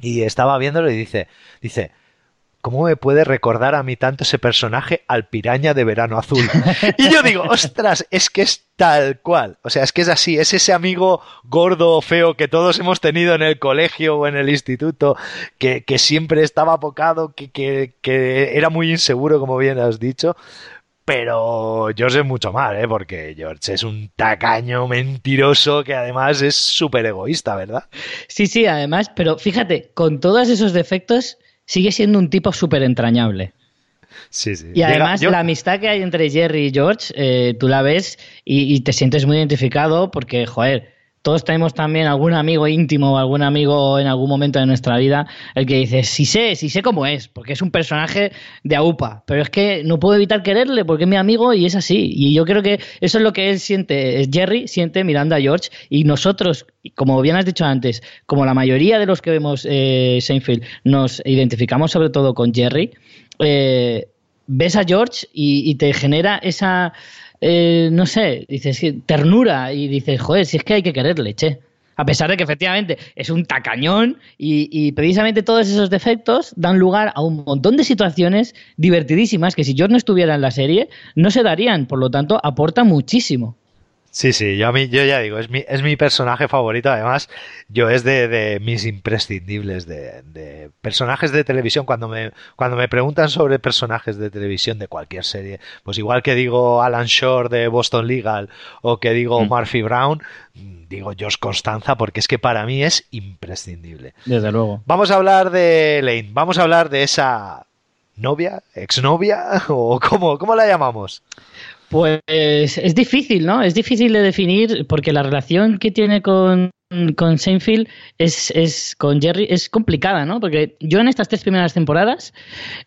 y estaba viéndolo y dice, dice, ¿cómo me puede recordar a mí tanto ese personaje al piraña de verano azul? Y yo digo, ostras, es que es tal cual. O sea, es que es así, es ese amigo gordo o feo que todos hemos tenido en el colegio o en el instituto, que, que siempre estaba apocado, que, que, que era muy inseguro, como bien has dicho, pero George es mucho más, ¿eh? porque George es un tacaño mentiroso que además es súper egoísta, ¿verdad? Sí, sí, además, pero fíjate, con todos esos defectos sigue siendo un tipo súper entrañable. Sí, sí. Y además la amistad que hay entre Jerry y George, eh, tú la ves y, y, te sientes muy identificado porque, joder, todos tenemos también algún amigo íntimo o algún amigo en algún momento de nuestra vida el que dice, sí sé, sí sé cómo es, porque es un personaje de AUPA, pero es que no puedo evitar quererle porque es mi amigo y es así. Y yo creo que eso es lo que él siente, Jerry siente mirando a George y nosotros, como bien has dicho antes, como la mayoría de los que vemos eh, Seinfeld, nos identificamos sobre todo con Jerry, eh, ves a George y te genera esa eh, no sé, dices, ternura y dices, joder, si es que hay que quererle, che. A pesar de que efectivamente es un tacañón y, precisamente todos esos defectos dan lugar a un montón de situaciones divertidísimas que si yo no estuviera en la serie no se darían, por lo tanto aporta muchísimo. Sí, sí, yo a mí, yo ya digo, es mi, es mi personaje favorito, además, yo es de, de mis imprescindibles de, de, personajes de televisión. Cuando me, cuando me preguntan sobre personajes de televisión de cualquier serie, pues igual que digo Alan Shore de Boston Legal o que digo mm. Murphy Brown, digo Josh Constanza porque es que para mí es imprescindible. Desde luego. Vamos a hablar de Lane, vamos a hablar de esa novia, exnovia o cómo, cómo la llamamos. Pues es difícil, ¿no? Es difícil de definir porque la relación que tiene con, con Seinfeld es, es, con Jerry es complicada, ¿no? Porque yo en estas tres primeras temporadas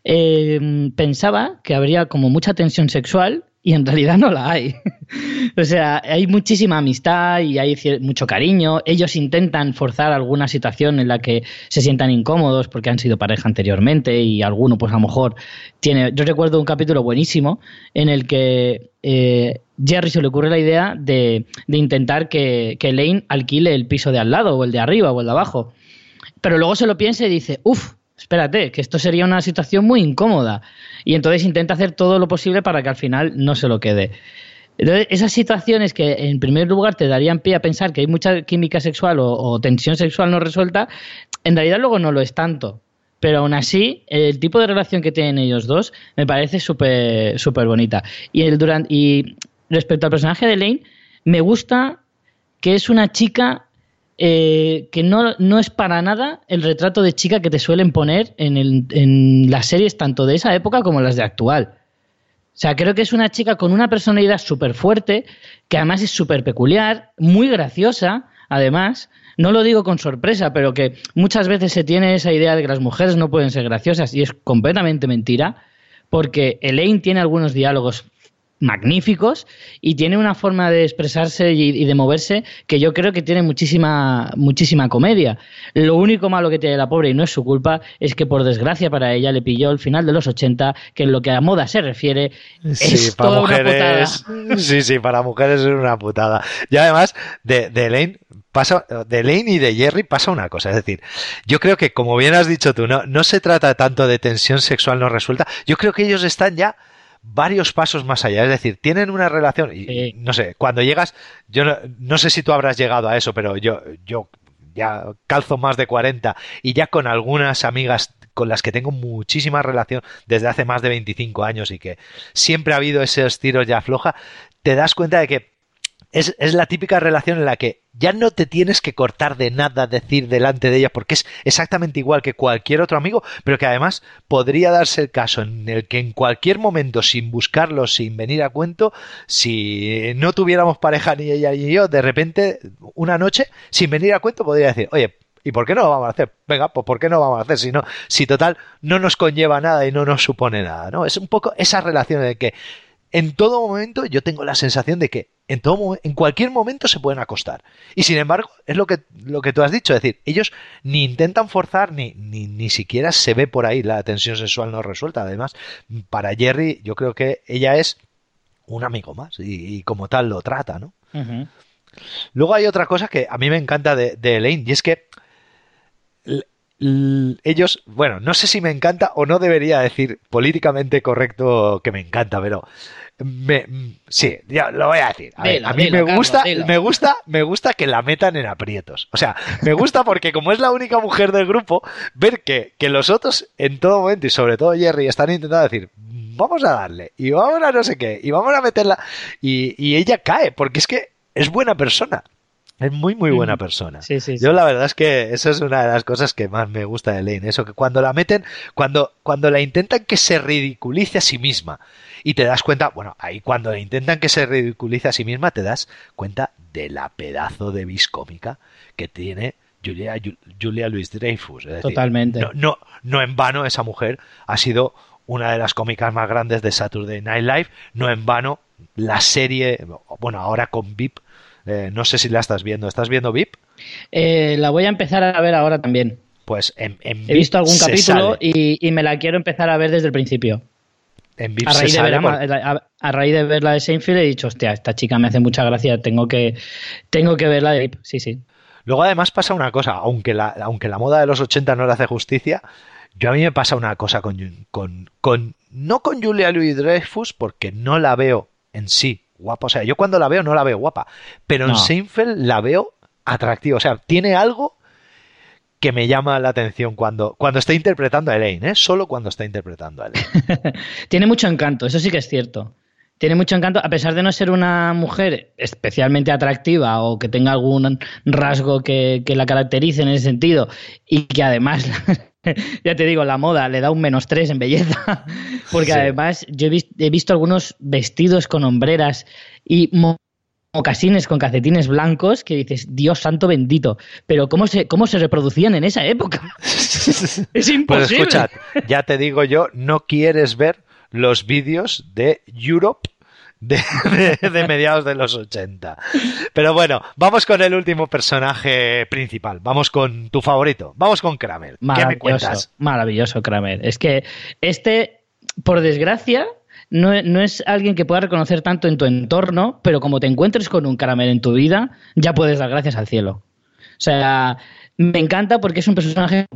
eh, pensaba que habría como mucha tensión sexual y en realidad no la hay. o sea, hay muchísima amistad y hay mucho cariño. Ellos intentan forzar alguna situación en la que se sientan incómodos porque han sido pareja anteriormente y alguno, pues a lo mejor tiene. Yo recuerdo un capítulo buenísimo en el que eh, Jerry se le ocurre la idea de, de intentar que, que Lane alquile el piso de al lado o el de arriba o el de abajo. Pero luego se lo piensa y dice, uff, espérate, que esto sería una situación muy incómoda. Y entonces intenta hacer todo lo posible para que al final no se lo quede. Entonces, esas situaciones que en primer lugar te darían pie a pensar que hay mucha química sexual o, tensión sexual no resuelta, en realidad luego no lo es tanto. Pero aún así, el tipo de relación que tienen ellos dos me parece súper súper bonita. Y, el, durante, y respecto al personaje de Lane, me gusta que es una chica eh, que no, no, es para nada el retrato de chica que te suelen poner en, en, las series tanto de esa época como las de actual. O sea, creo que es una chica con una personalidad súper fuerte, que además es súper peculiar, muy graciosa, además. No lo digo con sorpresa, pero que muchas veces se tiene esa idea de que las mujeres no pueden ser graciosas y es completamente mentira, porque Elaine tiene algunos diálogos magníficos y tiene una forma de expresarse y, de moverse que yo creo que tiene muchísima muchísima comedia. Lo único malo que tiene la pobre y no es su culpa es que por desgracia para ella le pilló el final de los 80 que en lo que a moda se refiere es toda mujeres, una putada. Sí, sí, para mujeres es una putada. Y además de, de Elaine pasa de Lane y de Jerry pasa una cosa, es decir, yo creo que como bien has dicho tú, no no se trata tanto de tensión sexual no resuelta, yo creo que ellos están ya varios pasos más allá. Es decir, tienen una relación, y no sé, cuando llegas, yo no, sé si tú habrás llegado a eso, pero yo, yo ya calzo más de 40 y ya con algunas amigas con las que tengo muchísima relación desde hace más de 25 años y que siempre ha habido esos tiros ya floja, te das cuenta de que es, es, la típica relación en la que ya no te tienes que cortar de nada decir delante de ella porque es exactamente igual que cualquier otro amigo, pero que además podría darse el caso en el que en cualquier momento, sin buscarlo, sin venir a cuento, si no tuviéramos pareja ni ella ni yo, de repente, una noche, sin venir a cuento, podría decir, oye, ¿Y por qué no lo vamos a hacer? Venga, pues ¿por qué no lo vamos a hacer? Si, no, si total no nos conlleva nada y no nos supone nada, ¿no? Es un poco esa relación de que en todo momento yo tengo la sensación de que en, todo, en cualquier momento se pueden acostar. Y sin embargo, es lo que, lo que tú has dicho, es decir, ellos ni intentan forzar, ni, ni, ni siquiera se ve por ahí la tensión sexual no resuelta. Además, para Jerry, yo creo que ella es un amigo más y, como tal lo trata, ¿no? Luego hay otra cosa que a mí me encanta de, de Elaine y es que ellos, bueno, no sé si me encanta o no debería decir políticamente correcto que me encanta, pero me, sí, ya lo voy a decir. A, mí me gusta, me gusta, me gusta que la metan en aprietos. O sea, me gusta porque como es la única mujer del grupo, ver que, que los otros en todo momento y sobre todo Jerry están intentando decir, vamos a darle y vamos a no sé qué y vamos a meterla y, y ella cae porque es que es buena persona. Es muy, muy buena persona. Yo la verdad es que eso es una de las cosas que más me gusta de Lane. Eso que cuando la meten, cuando, cuando la intentan que se ridiculice a sí misma y te das cuenta, bueno, ahí cuando la intentan que se ridiculice a sí misma, te das cuenta de la pedazo de vis cómica que tiene Julia, Julia Louis Dreyfus. Totalmente. No, no, no en vano esa mujer ha sido una de las cómicas más grandes de Saturday Night Live. No en vano la serie, bueno, ahora con VIP eh, no sé si la estás viendo. ¿Estás viendo VIP? Eh, la voy a empezar a ver ahora también. Pues en, He visto algún capítulo y, me la quiero empezar a ver desde el principio. En VIP a, raíz a, raíz de ver la de Seinfeld he dicho, hostia, esta chica me hace mucha gracia, tengo que, tengo que ver la de VIP, sí, sí. Luego además pasa una cosa, aunque la, aunque la moda de los 80 no le hace justicia, yo a mí me pasa una cosa con, con, con no con Julia Louis Dreyfus, porque no la veo en sí guapa. O sea, yo cuando la veo no la veo guapa, pero en Seinfeld la veo atractiva. O sea, tiene algo que me llama la atención cuando, cuando está interpretando a Elaine, ¿eh? Solo cuando está interpretando a Elaine. tiene mucho encanto, eso sí que es cierto. Tiene mucho encanto, a pesar de no ser una mujer especialmente atractiva o que tenga algún rasgo que, que la caracterice en ese sentido y que además ya te digo, la moda le da un menos tres en belleza, porque además yo he, visto algunos vestidos con hombreras y mocasines con calcetines blancos que dices, Dios santo bendito, pero ¿cómo se, cómo se reproducían en esa época? es imposible. Pues escuchad, ya te digo yo, no quieres ver los vídeos de Europe de, mediados de los 80. Pero bueno, vamos con el último personaje principal. Vamos con tu favorito. Vamos con Kramer. ¿Qué me cuentas? Maravilloso, Kramer. Es que este, por desgracia, no, es alguien que pueda reconocer tanto en tu entorno, pero como te encuentres con un Kramer en tu vida, ya puedes dar gracias al cielo. O sea, me encanta porque es un personaje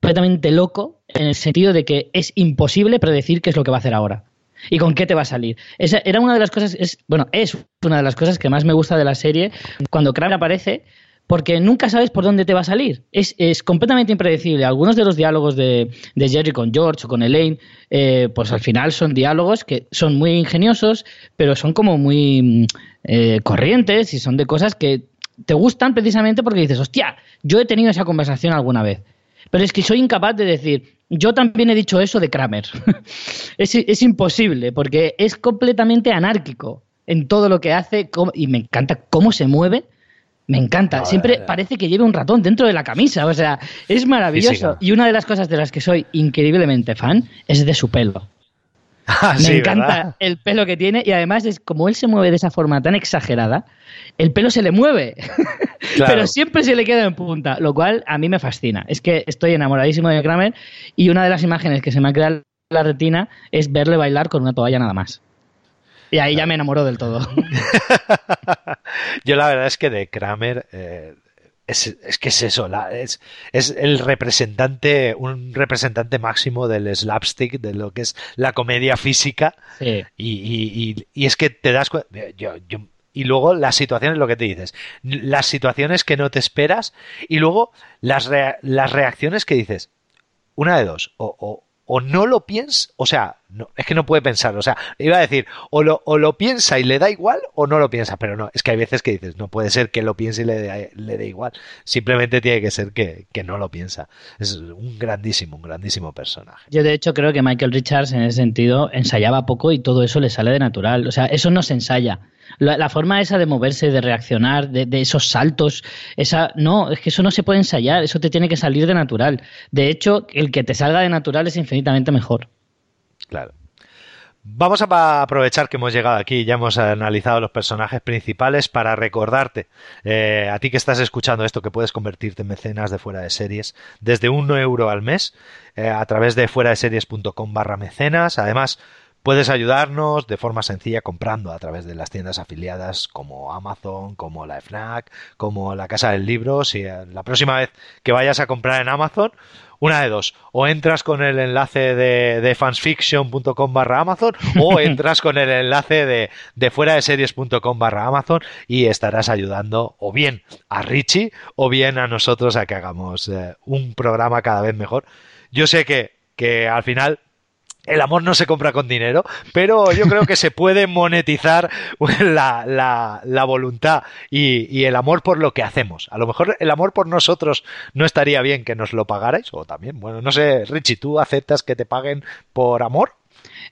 completamente loco en el sentido de que es imposible predecir qué es lo que va a hacer ahora y con qué te va a salir. Esa era una de las cosas, es, bueno, es una de las cosas que más me gusta de la serie cuando Kramer aparece, porque nunca sabes por dónde te va a salir. Es, completamente impredecible. Algunos de los diálogos de, Jerry con George o con Elaine, eh, pues al final son diálogos que son muy ingeniosos, pero son como muy eh, corrientes y son de cosas que te gustan precisamente porque dices, hostia, yo he tenido esa conversación alguna vez. Pero es que soy incapaz de decir, yo también he dicho eso de Kramer. es, imposible, porque es completamente anárquico en todo lo que hace y me encanta cómo se mueve. Me encanta. Siempre parece que lleve un ratón dentro de la camisa. O sea, es maravilloso. Y una de las cosas de las que soy increíblemente fan es de su pelo. Ah, me encanta el pelo que tiene y además es como él se mueve de esa forma tan exagerada, el pelo se le mueve, pero siempre se le queda en punta, lo cual a mí me fascina. Es que estoy enamoradísimo de Kramer y una de las imágenes que se me ha creado en la retina es verle bailar con una toalla nada más. Y ahí ya me enamoró del todo. Yo la verdad es que de Kramer eh, es, que es eso, es, es, el representante, un representante máximo del slapstick, de lo que es la comedia física. Y, es que te das cuenta. y luego las situaciones, lo que te dices, las situaciones que no te esperas y luego las, las reacciones que dices, una de dos, o, o no lo piensa, o sea, no, es que no puede pensar, o sea, iba a decir, o lo, o lo piensa y le da igual, o no lo piensa, pero no, es que hay veces que dices, no puede ser que lo piense y le dé, le igual, simplemente tiene que ser que, que, no lo piensa. Es un grandísimo, un grandísimo personaje. Yo de hecho creo que Michael Richards en ese sentido ensayaba poco y todo eso le sale de natural, o sea, eso no se ensaya. La, forma esa de moverse, de reaccionar, de, esos saltos, esa no, es que eso no se puede ensayar, eso te tiene que salir de natural. De hecho, el que te salga de natural es infinitamente mejor. Claro. Vamos a aprovechar que hemos llegado aquí ya hemos analizado los personajes principales para recordarte eh, a ti que estás escuchando esto que puedes convertirte en mecenas de fuera de series desde un euro al mes eh, a través de fuera de series.com barra mecenas. Además, Puedes ayudarnos de forma sencilla comprando a través de las tiendas afiliadas como Amazon, como la FNAC, como la Casa del Libro. Si eh, la próxima vez que vayas a comprar en Amazon, una de dos, o entras con el enlace de, de fansfiction.com barra Amazon o entras con el enlace de, de fuera de series.com barra Amazon y estarás ayudando o bien a Richie o bien a nosotros a que hagamos eh, un programa cada vez mejor. Yo sé que, que al final el amor no se compra con dinero, pero yo creo que se puede monetizar la, la, voluntad y, y, el amor por lo que hacemos. A lo mejor el amor por nosotros no estaría bien que nos lo pagarais, o también, bueno, no sé, Richie, ¿tú aceptas que te paguen por amor?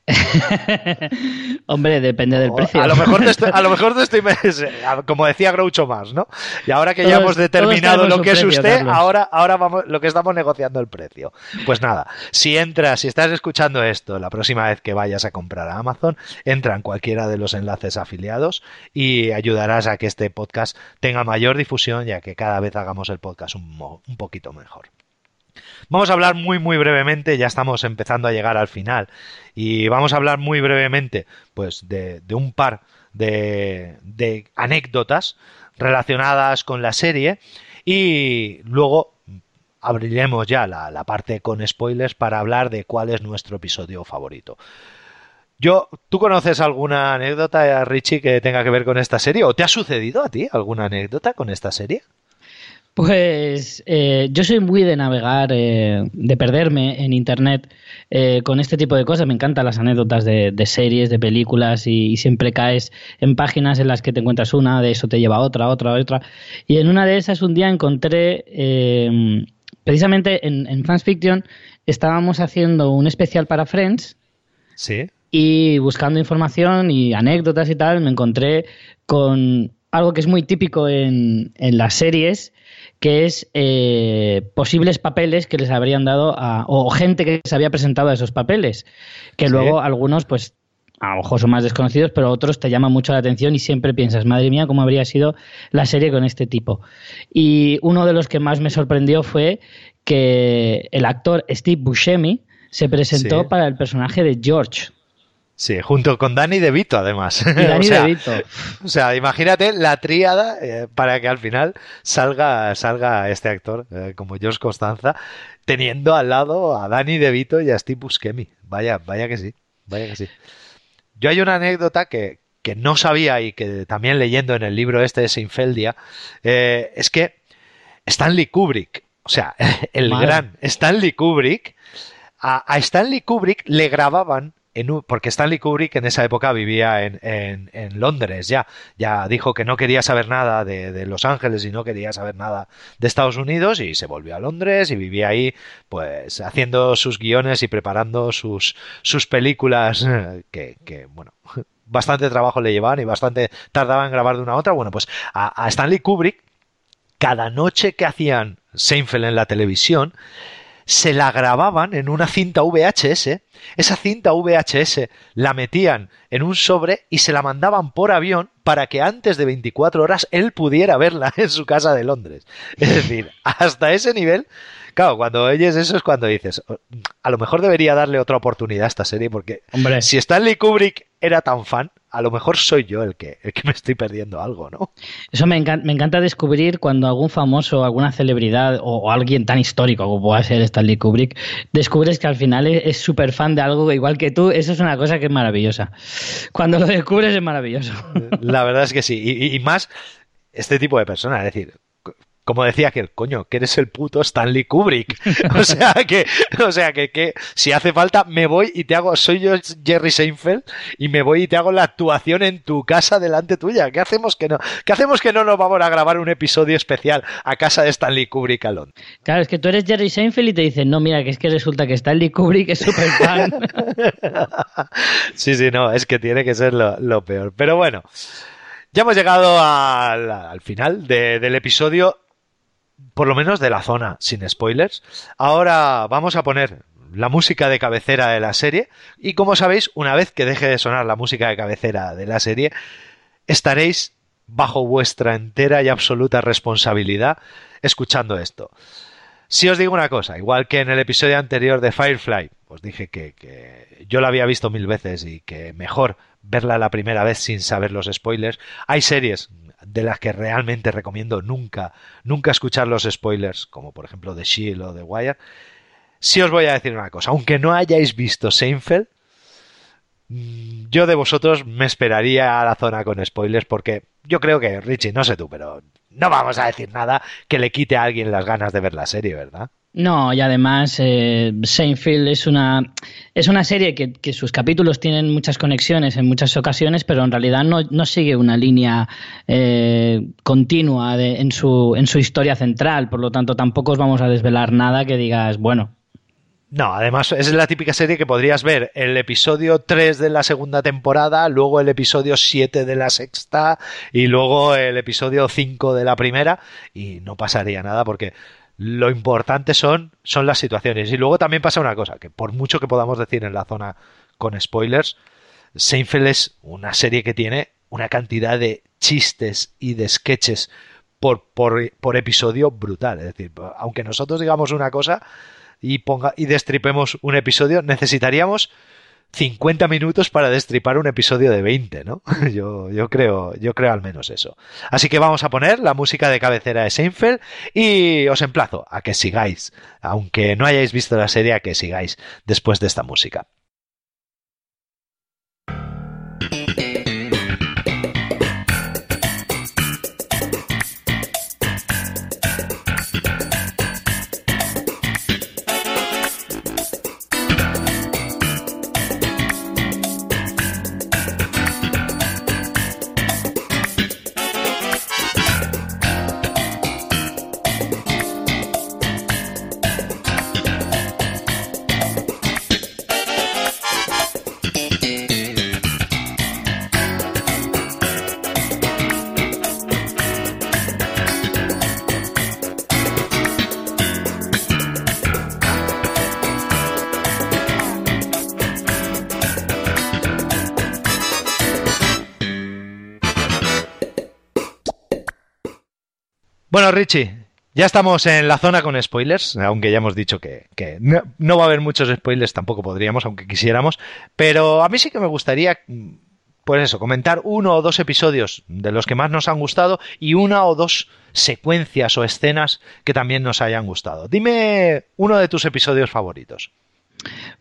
Hombre, depende del precio. A lo mejor te estoy, a lo mejor estoy como decía Groucho más, ¿no? Y ahora que ya hemos determinado lo que es usted, ahora, ahora vamos, lo que estamos negociando el precio. Pues nada, si entras, si estás escuchando esto la próxima vez que vayas a comprar a Amazon, entra en cualquiera de los enlaces afiliados y ayudarás a que este podcast tenga mayor difusión y a que cada vez hagamos el podcast un, un poquito mejor. Vamos a hablar muy muy brevemente, ya estamos empezando a llegar al final, y vamos a hablar muy brevemente pues de, un par de, anécdotas relacionadas con la serie y luego abriremos ya la, la parte con spoilers para hablar de cuál es nuestro episodio favorito. Yo, ¿tú conoces alguna anécdota, Richie, que tenga que ver con esta serie? ¿O te ha sucedido a ti alguna anécdota con esta serie? Pues eh, yo soy muy de navegar, eh, de perderme en internet eh, con este tipo de cosas. Me encantan las anécdotas de, series, de películas y, siempre caes en páginas en las que te encuentras una, de eso te lleva a otra, otra, otra. Y en una de esas un día encontré, precisamente en, en Fans Fiction, estábamos haciendo un especial para Friends. Sí. Y buscando información y anécdotas y tal, me encontré con algo que es muy típico en, en las series que es eh, posibles papeles que les habrían dado a, o gente que se había presentado a esos papeles, que luego algunos pues a lo mejor son más desconocidos, pero otros te llaman mucho la atención y siempre piensas, madre mía, cómo habría sido la serie con este tipo. Y uno de los que más me sorprendió fue que el actor Steve Buscemi se presentó para el personaje de George, Sí, junto con Danny DeVito, además. Y Danny o sea, DeVito. O sea, imagínate la tríada eh, para que al final salga, salga este actor, eh, como George Constanza, teniendo al lado a Danny DeVito y a Steve Buscemi. Vaya, vaya que sí, vaya que sí. Yo hay una anécdota que, que no sabía y que también leyendo en el libro este de Seinfeldia, eh, es que Stanley Kubrick, o sea, el gran Stanley Kubrick, a, a Stanley Kubrick le grababan porque Stanley Kubrick en esa época vivía en, Londres ya, ya dijo que no quería saber nada de, Los Ángeles y no quería saber nada de Estados Unidos y se volvió a Londres y vivía ahí pues haciendo sus guiones y preparando sus, sus películas que, bueno bastante trabajo le llevaban y bastante tardaban en grabar de una a otra. Bueno pues a Stanley Kubrick cada noche que hacían Seinfeld en la televisión se la grababan en una cinta VHS, esa cinta VHS la metían en un sobre y se la mandaban por avión para que antes de 24 horas él pudiera verla en su casa de Londres. Es decir, hasta ese nivel, claro, cuando oyes eso es cuando dices, oh, a lo mejor debería darle otra oportunidad a esta serie porque Hombre. si Stanley Kubrick era tan fan, a lo mejor soy yo el que, el que me estoy perdiendo algo, ¿no? Eso me encanta, me encanta descubrir cuando algún famoso, alguna celebridad o, alguien tan histórico como pueda ser Stanley Kubrick, descubres que al final es súper fan de algo igual que tú. Eso es una cosa que es maravillosa. Cuando lo descubres es maravilloso. La verdad es que sí. Y, y más este tipo de personas. Es decir, como decía que coño, que eres el puto Stanley Kubrick. O sea que, o sea que, que, si hace falta me voy y te hago, soy yo Jerry Seinfeld y me voy y te hago la actuación en tu casa delante tuya. ¿Qué hacemos que no? ¿Qué hacemos que no nos vamos a grabar un episodio especial a casa de Stanley Kubrick a Londres? Claro, es que tú eres Jerry Seinfeld y te dicen, no, mira, que es que resulta que Stanley Kubrick es súper fan. sí, sí, no, es que tiene que ser lo, peor. Pero bueno. Ya hemos llegado al, final del episodio por lo menos de la zona, sin spoilers. Ahora vamos a poner la música de cabecera de la serie y como sabéis, una vez que deje de sonar la música de cabecera de la serie, estaréis bajo vuestra entera y absoluta responsabilidad escuchando esto. Si os digo una cosa, igual que en el episodio anterior de Firefly, os dije que, que, yo la había visto mil veces y que mejor verla la primera vez sin saber los spoilers, hay series de las que realmente recomiendo nunca, nunca escuchar los spoilers, como por ejemplo The Shield o The Wire. Si os voy a decir una cosa, aunque no hayáis visto Seinfeld, mm, yo de vosotros me esperaría a la zona con spoilers porque yo creo que, Richie, no sé tú, pero no vamos a decir nada que le quite a alguien las ganas de ver la serie, ¿verdad? No, y además eh, Seinfeld es una, es una serie que, sus capítulos tienen muchas conexiones en muchas ocasiones, pero en realidad no, no sigue una línea eh, continua de, en, su, en su historia central, por lo tanto tampoco os vamos a desvelar nada que digas, bueno, no, además es la típica serie que podrías ver el episodio 3 de la segunda temporada, luego el episodio 7 de la sexta y luego el episodio 5 de la primera y no pasaría nada porque lo importante son, son las situaciones. Y luego también pasa una cosa, que por mucho que podamos decir en la zona con spoilers, Seinfeld es una serie que tiene una cantidad de chistes y de sketches por, por, por episodio brutal. Es decir, aunque nosotros digamos una cosa y, ponga, y destripemos un episodio, necesitaríamos 50 minutos para destripar un episodio de 20, ¿no? Yo, yo, creo, yo creo al menos eso. Así que vamos a poner la música de cabecera de Seinfeld y os emplazo a que sigáis, aunque no hayáis visto la serie, a que sigáis después de esta música. Richie, ya estamos en la zona con spoilers, aunque ya hemos dicho que, no, va a haber muchos spoilers, tampoco podríamos, aunque quisiéramos, pero a mí sí que me gustaría, pues eso, comentar uno o dos episodios de los que más nos han gustado y una o dos secuencias o escenas que también nos hayan gustado. Dime uno de tus episodios favoritos.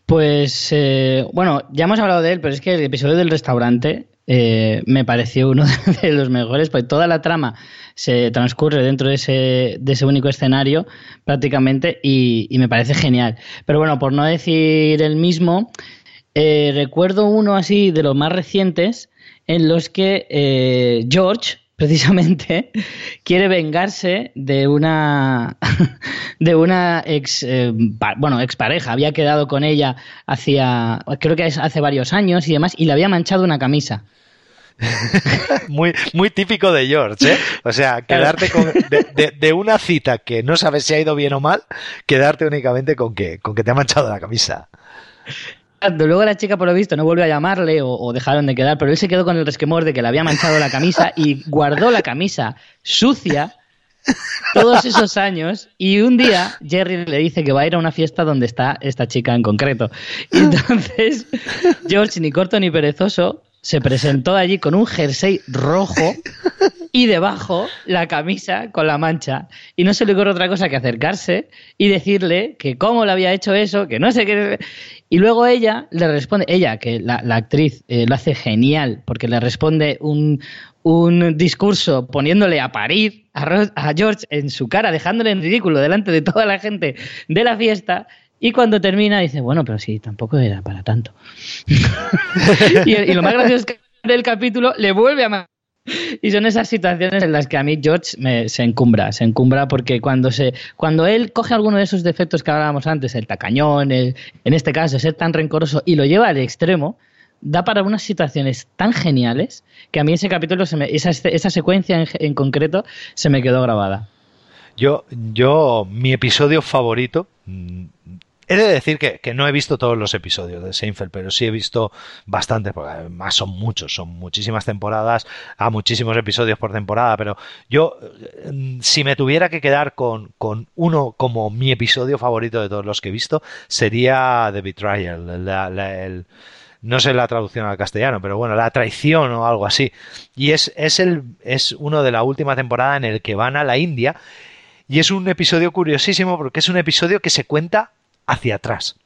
Pues eh, bueno, ya hemos hablado de él, pero es que el episodio del restaurante eh, me pareció uno de los mejores, pues toda la trama se transcurre dentro de ese, de ese único escenario prácticamente y, me parece genial. Pero bueno, por no decir el mismo, eh, recuerdo uno así de los más recientes en los que eh, George, precisamente, quiere vengarse de una de una ex bueno expareja. Había quedado con ella hacía creo que hace varios años y demás y le había manchado una camisa. muy, muy típico de George, ¿eh? O sea, quedarte con, de, una cita que no sabes si ha ido bien o mal, quedarte únicamente con que, con que te ha manchado la camisa. Luego la chica, por lo visto, no volvió a llamarle o, dejaron de quedar, pero él se quedó con el resquemor de que le había manchado la camisa y guardó la camisa sucia todos esos años y un día Jerry le dice que va a ir a una fiesta donde está esta chica en concreto. Y entonces George, ni corto ni perezoso, se presentó allí con un jersey rojo y debajo la camisa con la mancha. Y no se le ocurre otra cosa que acercarse y decirle que cómo le había hecho eso, que no sé qué. Y luego ella le responde, ella, que la, actriz eh, lo hace genial, porque le responde un, un discurso poniéndole a parir a, a George en su cara, dejándole en ridículo delante de toda la gente de la fiesta. Y cuando termina dice, bueno, pero sí, tampoco era para tanto. y, lo más gracioso es que del capítulo le vuelve a... Y son esas situaciones en las que a mí George me, se encumbra, se encumbra porque cuando, se, cuando él coge alguno de esos defectos que hablábamos antes, el tacañón, en este caso ser tan rencoroso, y lo lleva al extremo, da para unas situaciones tan geniales que a mí ese capítulo, esa, esa secuencia en, en concreto, se me quedó grabada. Yo, yo, mi episodio favorito, He de decir que, no he visto todos los episodios de Seinfeld, pero sí he visto bastantes, porque además son muchos, son muchísimas temporadas, a muchísimos episodios por temporada, pero yo, mm, si me tuviera que quedar con, uno como mi episodio favorito de todos los que he visto, sería The Betrayal, no sé la traducción al castellano, pero bueno, la traición o algo así. Y es, es, el, es uno de la última temporada en el que van a la India. Y es un episodio curiosísimo porque es un episodio que se cuenta hacia atrás.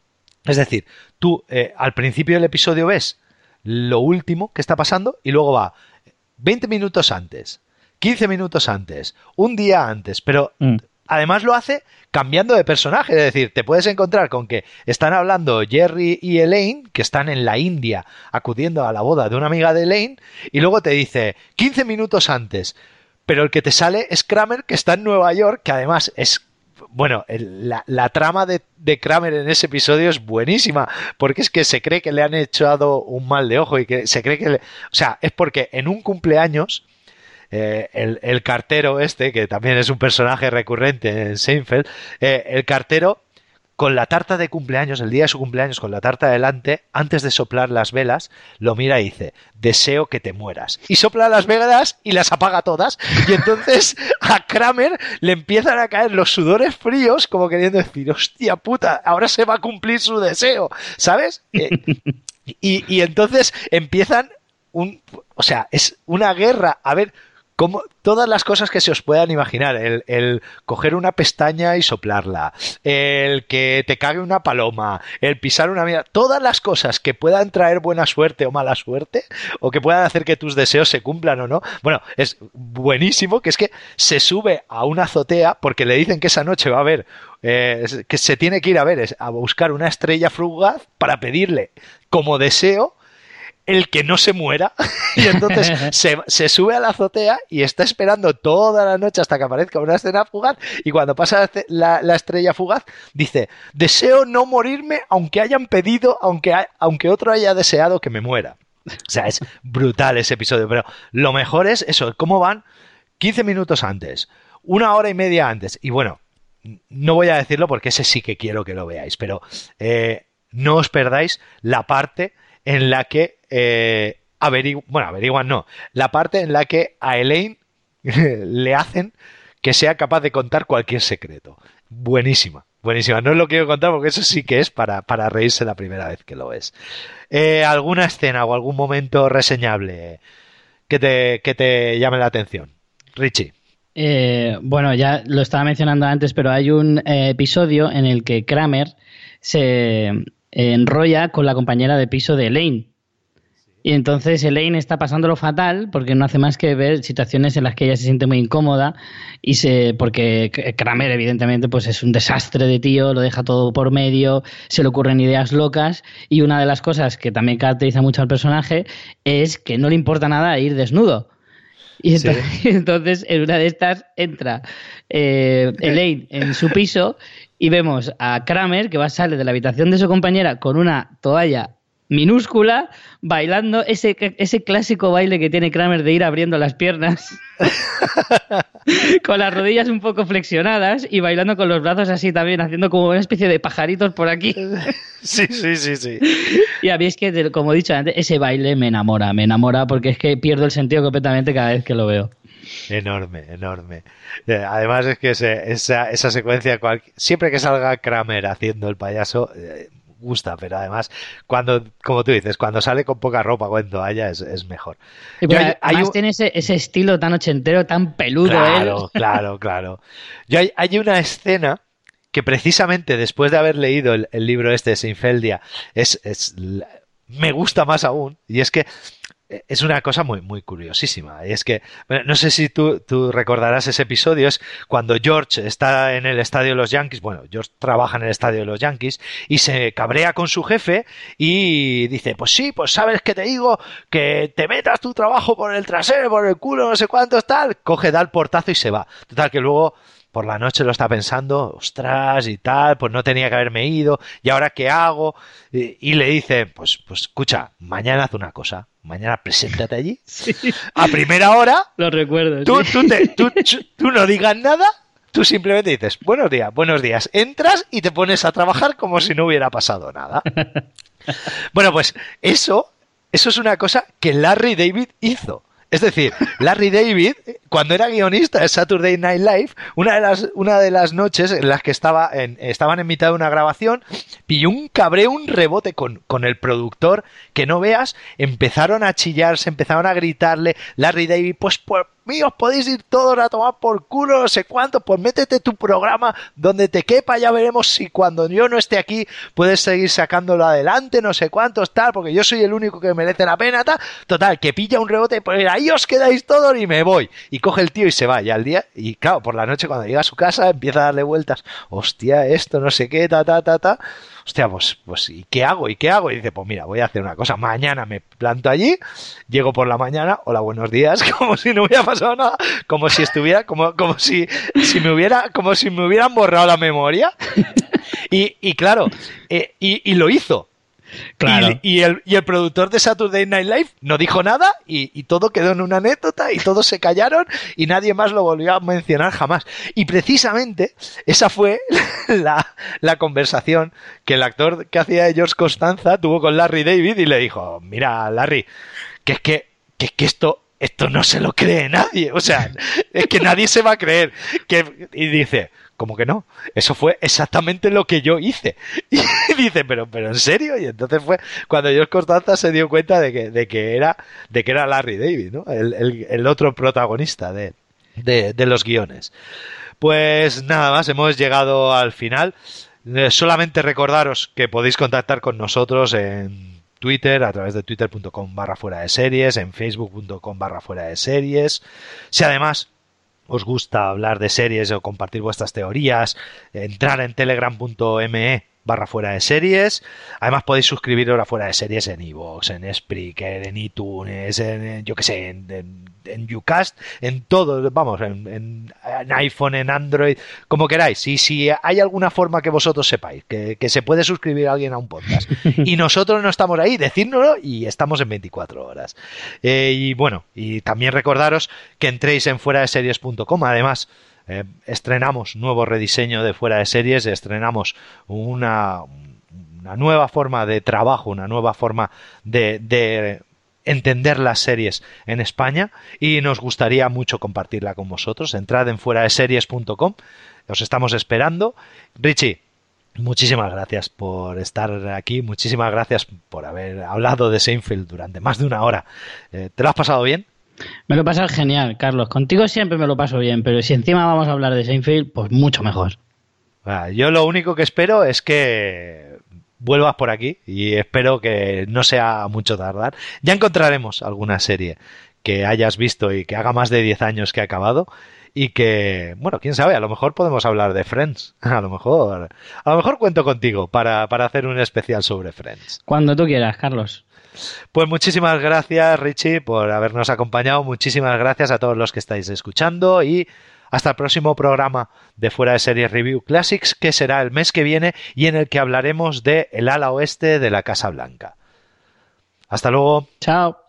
Es decir, tú eh, al principio del episodio ves lo último que está pasando y luego va 20 minutos antes, 15 minutos antes, un día antes, pero mm. además lo hace cambiando de personaje. Es decir, te puedes encontrar con que están hablando Jerry y Elaine, que están en la India acudiendo a la boda de una amiga de Elaine, y luego te dice 15 minutos antes. Pero el que te sale es Kramer, que está en Nueva York, que además es bueno, la, trama de, Kramer en ese episodio es buenísima, porque es que se cree que le han echado un mal de ojo y que se cree que... Le, o sea, es porque en un cumpleaños... Eh, el, cartero este, que también es un personaje recurrente en Seinfeld, eh, el cartero con la tarta de cumpleaños, el día de su cumpleaños, con la tarta delante, antes de soplar las velas, lo mira y dice, deseo que te mueras. Y sopla las velas y las apaga todas. Y entonces a Kramer le empiezan a caer los sudores fríos, como queriendo decir, hostia puta, ahora se va a cumplir su deseo, ¿sabes? Eh, y, y entonces empiezan un, o sea, es una guerra. A ver, como todas las cosas que se os puedan imaginar, el, coger una pestaña y soplarla, el que te cague una paloma, el pisar una mierda, todas las cosas que puedan traer buena suerte o mala suerte, o que puedan hacer que tus deseos se cumplan o no. Bueno, es buenísimo que es que se sube a una azotea porque le dicen que esa noche va a haber, eh, que se tiene que ir a ver, a buscar una estrella frugaz para pedirle como deseo el que no se muera. Y entonces se, sube a la azotea y está esperando toda la noche hasta que aparezca una escena fugaz. Y cuando pasa la, estrella fugaz dice deseo no morirme aunque hayan pedido aunque, aunque otro haya deseado que me muera o sea es brutal ese episodio pero lo mejor es eso cómo van 15 minutos antes una hora y media antes. Y bueno no voy a decirlo porque ese sí que quiero que lo veáis pero eh, no os perdáis la parte en la que eh, bueno, averiguan no, la parte en la que a Elaine le hacen que sea capaz de contar cualquier secreto. Buenísima, buenísima. No lo quiero contar porque eso sí que es para, para reírse la primera vez que lo ves. Eh, ¿Alguna escena o algún momento reseñable que te, que te llame la atención? Richie. Eh, bueno, ya lo estaba mencionando antes, pero hay un eh, episodio en el que Kramer se enrolla con la compañera de piso de Elaine. Y entonces Elaine está pasándolo fatal porque no hace más que ver situaciones en las que ella se siente muy incómoda y se porque Kramer evidentemente pues es un desastre de tío, lo deja todo por medio, se le ocurren ideas locas y una de las cosas que también caracteriza mucho al personaje es que no le importa nada ir desnudo. Y entonces, en una de estas entra eh, Elaine en su piso y vemos a Kramer que va a salir de la habitación de su compañera con una toalla minúscula bailando ese, ese clásico baile que tiene Kramer de ir abriendo las piernas con las rodillas un poco flexionadas y bailando con los brazos así también, haciendo como una especie de pajaritos por aquí. Sí, sí, sí, sí. Y a mí es que, como he dicho antes, ese baile me enamora, me enamora porque es que pierdo el sentido completamente cada vez que lo veo. Enorme, enorme. Eh, además es que esa, esa secuencia, siempre que salga Kramer haciendo el payaso, eh, gusta, pero además, cuando, como tú dices, cuando sale con poca ropa o en toalla es, mejor. además tiene ese, estilo tan ochentero, tan peludo. Claro, claro, claro. Yo hay, una escena que precisamente después de haber leído el, libro este de Seinfeldia, es, es, me gusta más aún, y es que es una cosa muy, muy curiosísima. Y es que, no sé si tú, tú, recordarás ese episodio, es cuando George está en el estadio de los Yankees, bueno, George trabaja en el estadio de los Yankees y se cabrea con su jefe y dice, pues sí, pues sabes que te digo que te metas tu trabajo por el trasero, por el culo, no sé cuánto, tal, coge, da el portazo y se va. Total, que luego por la noche lo está pensando, ostras y tal, pues no tenía que haberme ido, y ahora qué hago, y, le dice, pues, pues escucha, mañana haz una cosa, mañana preséntate allí, a primera hora, lo recuerdo, tú, tú, no digas nada, tú simplemente dices, buenos días, buenos días, entras y te pones a trabajar como si no hubiera pasado nada. bueno, pues eso, eso es una cosa que Larry David hizo. Es decir, Larry David, cuando era guionista de Saturday Night Live, una de las, una de las noches en las que estaba en, estaban en mitad de una grabación, pilló un cabreo, un rebote con, con el productor, que no veas, empezaron a chillarse, empezaron a gritarle, Larry David, pues, pues míos, podéis ir todos a tomar por culo, no sé cuánto, pues métete tu programa donde te quepa, ya veremos si cuando yo no esté aquí puedes seguir sacándolo adelante, no sé cuántos, tal, porque yo soy el único que merece la pena, tal. Total, que pilla un rebote, pues ahí os quedáis todos y me voy. Y coge el tío y se va, y al día, y claro, por la noche cuando llega a su casa empieza a darle vueltas, hostia, esto, no sé qué, ta, ta, ta, ta hostia, pues, pues, ¿y qué hago? ¿Y qué hago? Y dice, pues mira, voy a hacer una cosa. Mañana me planto allí, llego por la mañana, hola, buenos días, como si no hubiera pasado nada, como si estuviera, como, como si, si me hubiera, como si me hubieran borrado la memoria. Y, y claro, eh, y, y lo hizo. Y, el, y, el, productor de Saturday Night Live no dijo nada y, todo quedó en una anécdota y todos se callaron y nadie más lo volvió a mencionar jamás. Y precisamente esa fue la, la conversación que el actor que hacía de George Costanza tuvo con Larry David y le dijo, mira Larry, que es que, que, que esto esto no se lo cree nadie. O sea, es que nadie se va a creer. Que, y dice, como que no, eso fue exactamente lo que yo hice. Y dice, pero, pero en serio, y entonces fue cuando George Costanza se dio cuenta de que, de que era, de que era Larry David, ¿no? El, el, otro protagonista de, de, de, los guiones. Pues nada más, hemos llegado al final. Eh, solamente recordaros que podéis contactar con nosotros en Twitter, a través de twitter.com barra fuera de series, en facebook.com barra fuera de series. Si además os gusta hablar de series o compartir vuestras teorías, entrar en telegram.me barra fuera de series. Además podéis suscribiros a fuera de series en iVoox, en Spreaker, en iTunes, en, yo que sé, en, en, Ucast, en todo, vamos, en, iPhone, en Android, como queráis. Y si hay alguna forma que vosotros sepáis que, se puede suscribir a alguien a un podcast y nosotros no estamos ahí, decírnoslo y estamos en 24 horas. Eh, y bueno, y también recordaros que entréis en fuera de series.com, además eh, estrenamos nuevo rediseño de fuera de series, estrenamos una, una nueva forma de trabajo, una nueva forma de, entender las series en España y nos gustaría mucho compartirla con vosotros. Entrad en fuera de series.com, os estamos esperando. Richie, muchísimas gracias por estar aquí, muchísimas gracias por haber hablado de Seinfeld durante más de una hora. Eh, ¿Te lo has pasado bien? Me lo he pasado genial, Carlos. Contigo siempre me lo paso bien, pero si encima vamos a hablar de Seinfeld, pues mucho mejor. Ah, yo lo único que espero es que vuelvas por aquí y espero que no sea mucho tardar. Ya encontraremos alguna serie que hayas visto y que haga más de 10 años que ha acabado y que, bueno, quién sabe, a lo mejor podemos hablar de Friends. A lo mejor, a lo mejor cuento contigo para, para hacer un especial sobre Friends. Cuando tú quieras, Carlos. Pues muchísimas gracias, Richie, por habernos acompañado. Muchísimas gracias a todos los que estáis escuchando y hasta el próximo programa de Fuera de Series Review Classics, que será el mes que viene y en el que hablaremos de el ala oeste de la Casa Blanca. Hasta luego. Chao.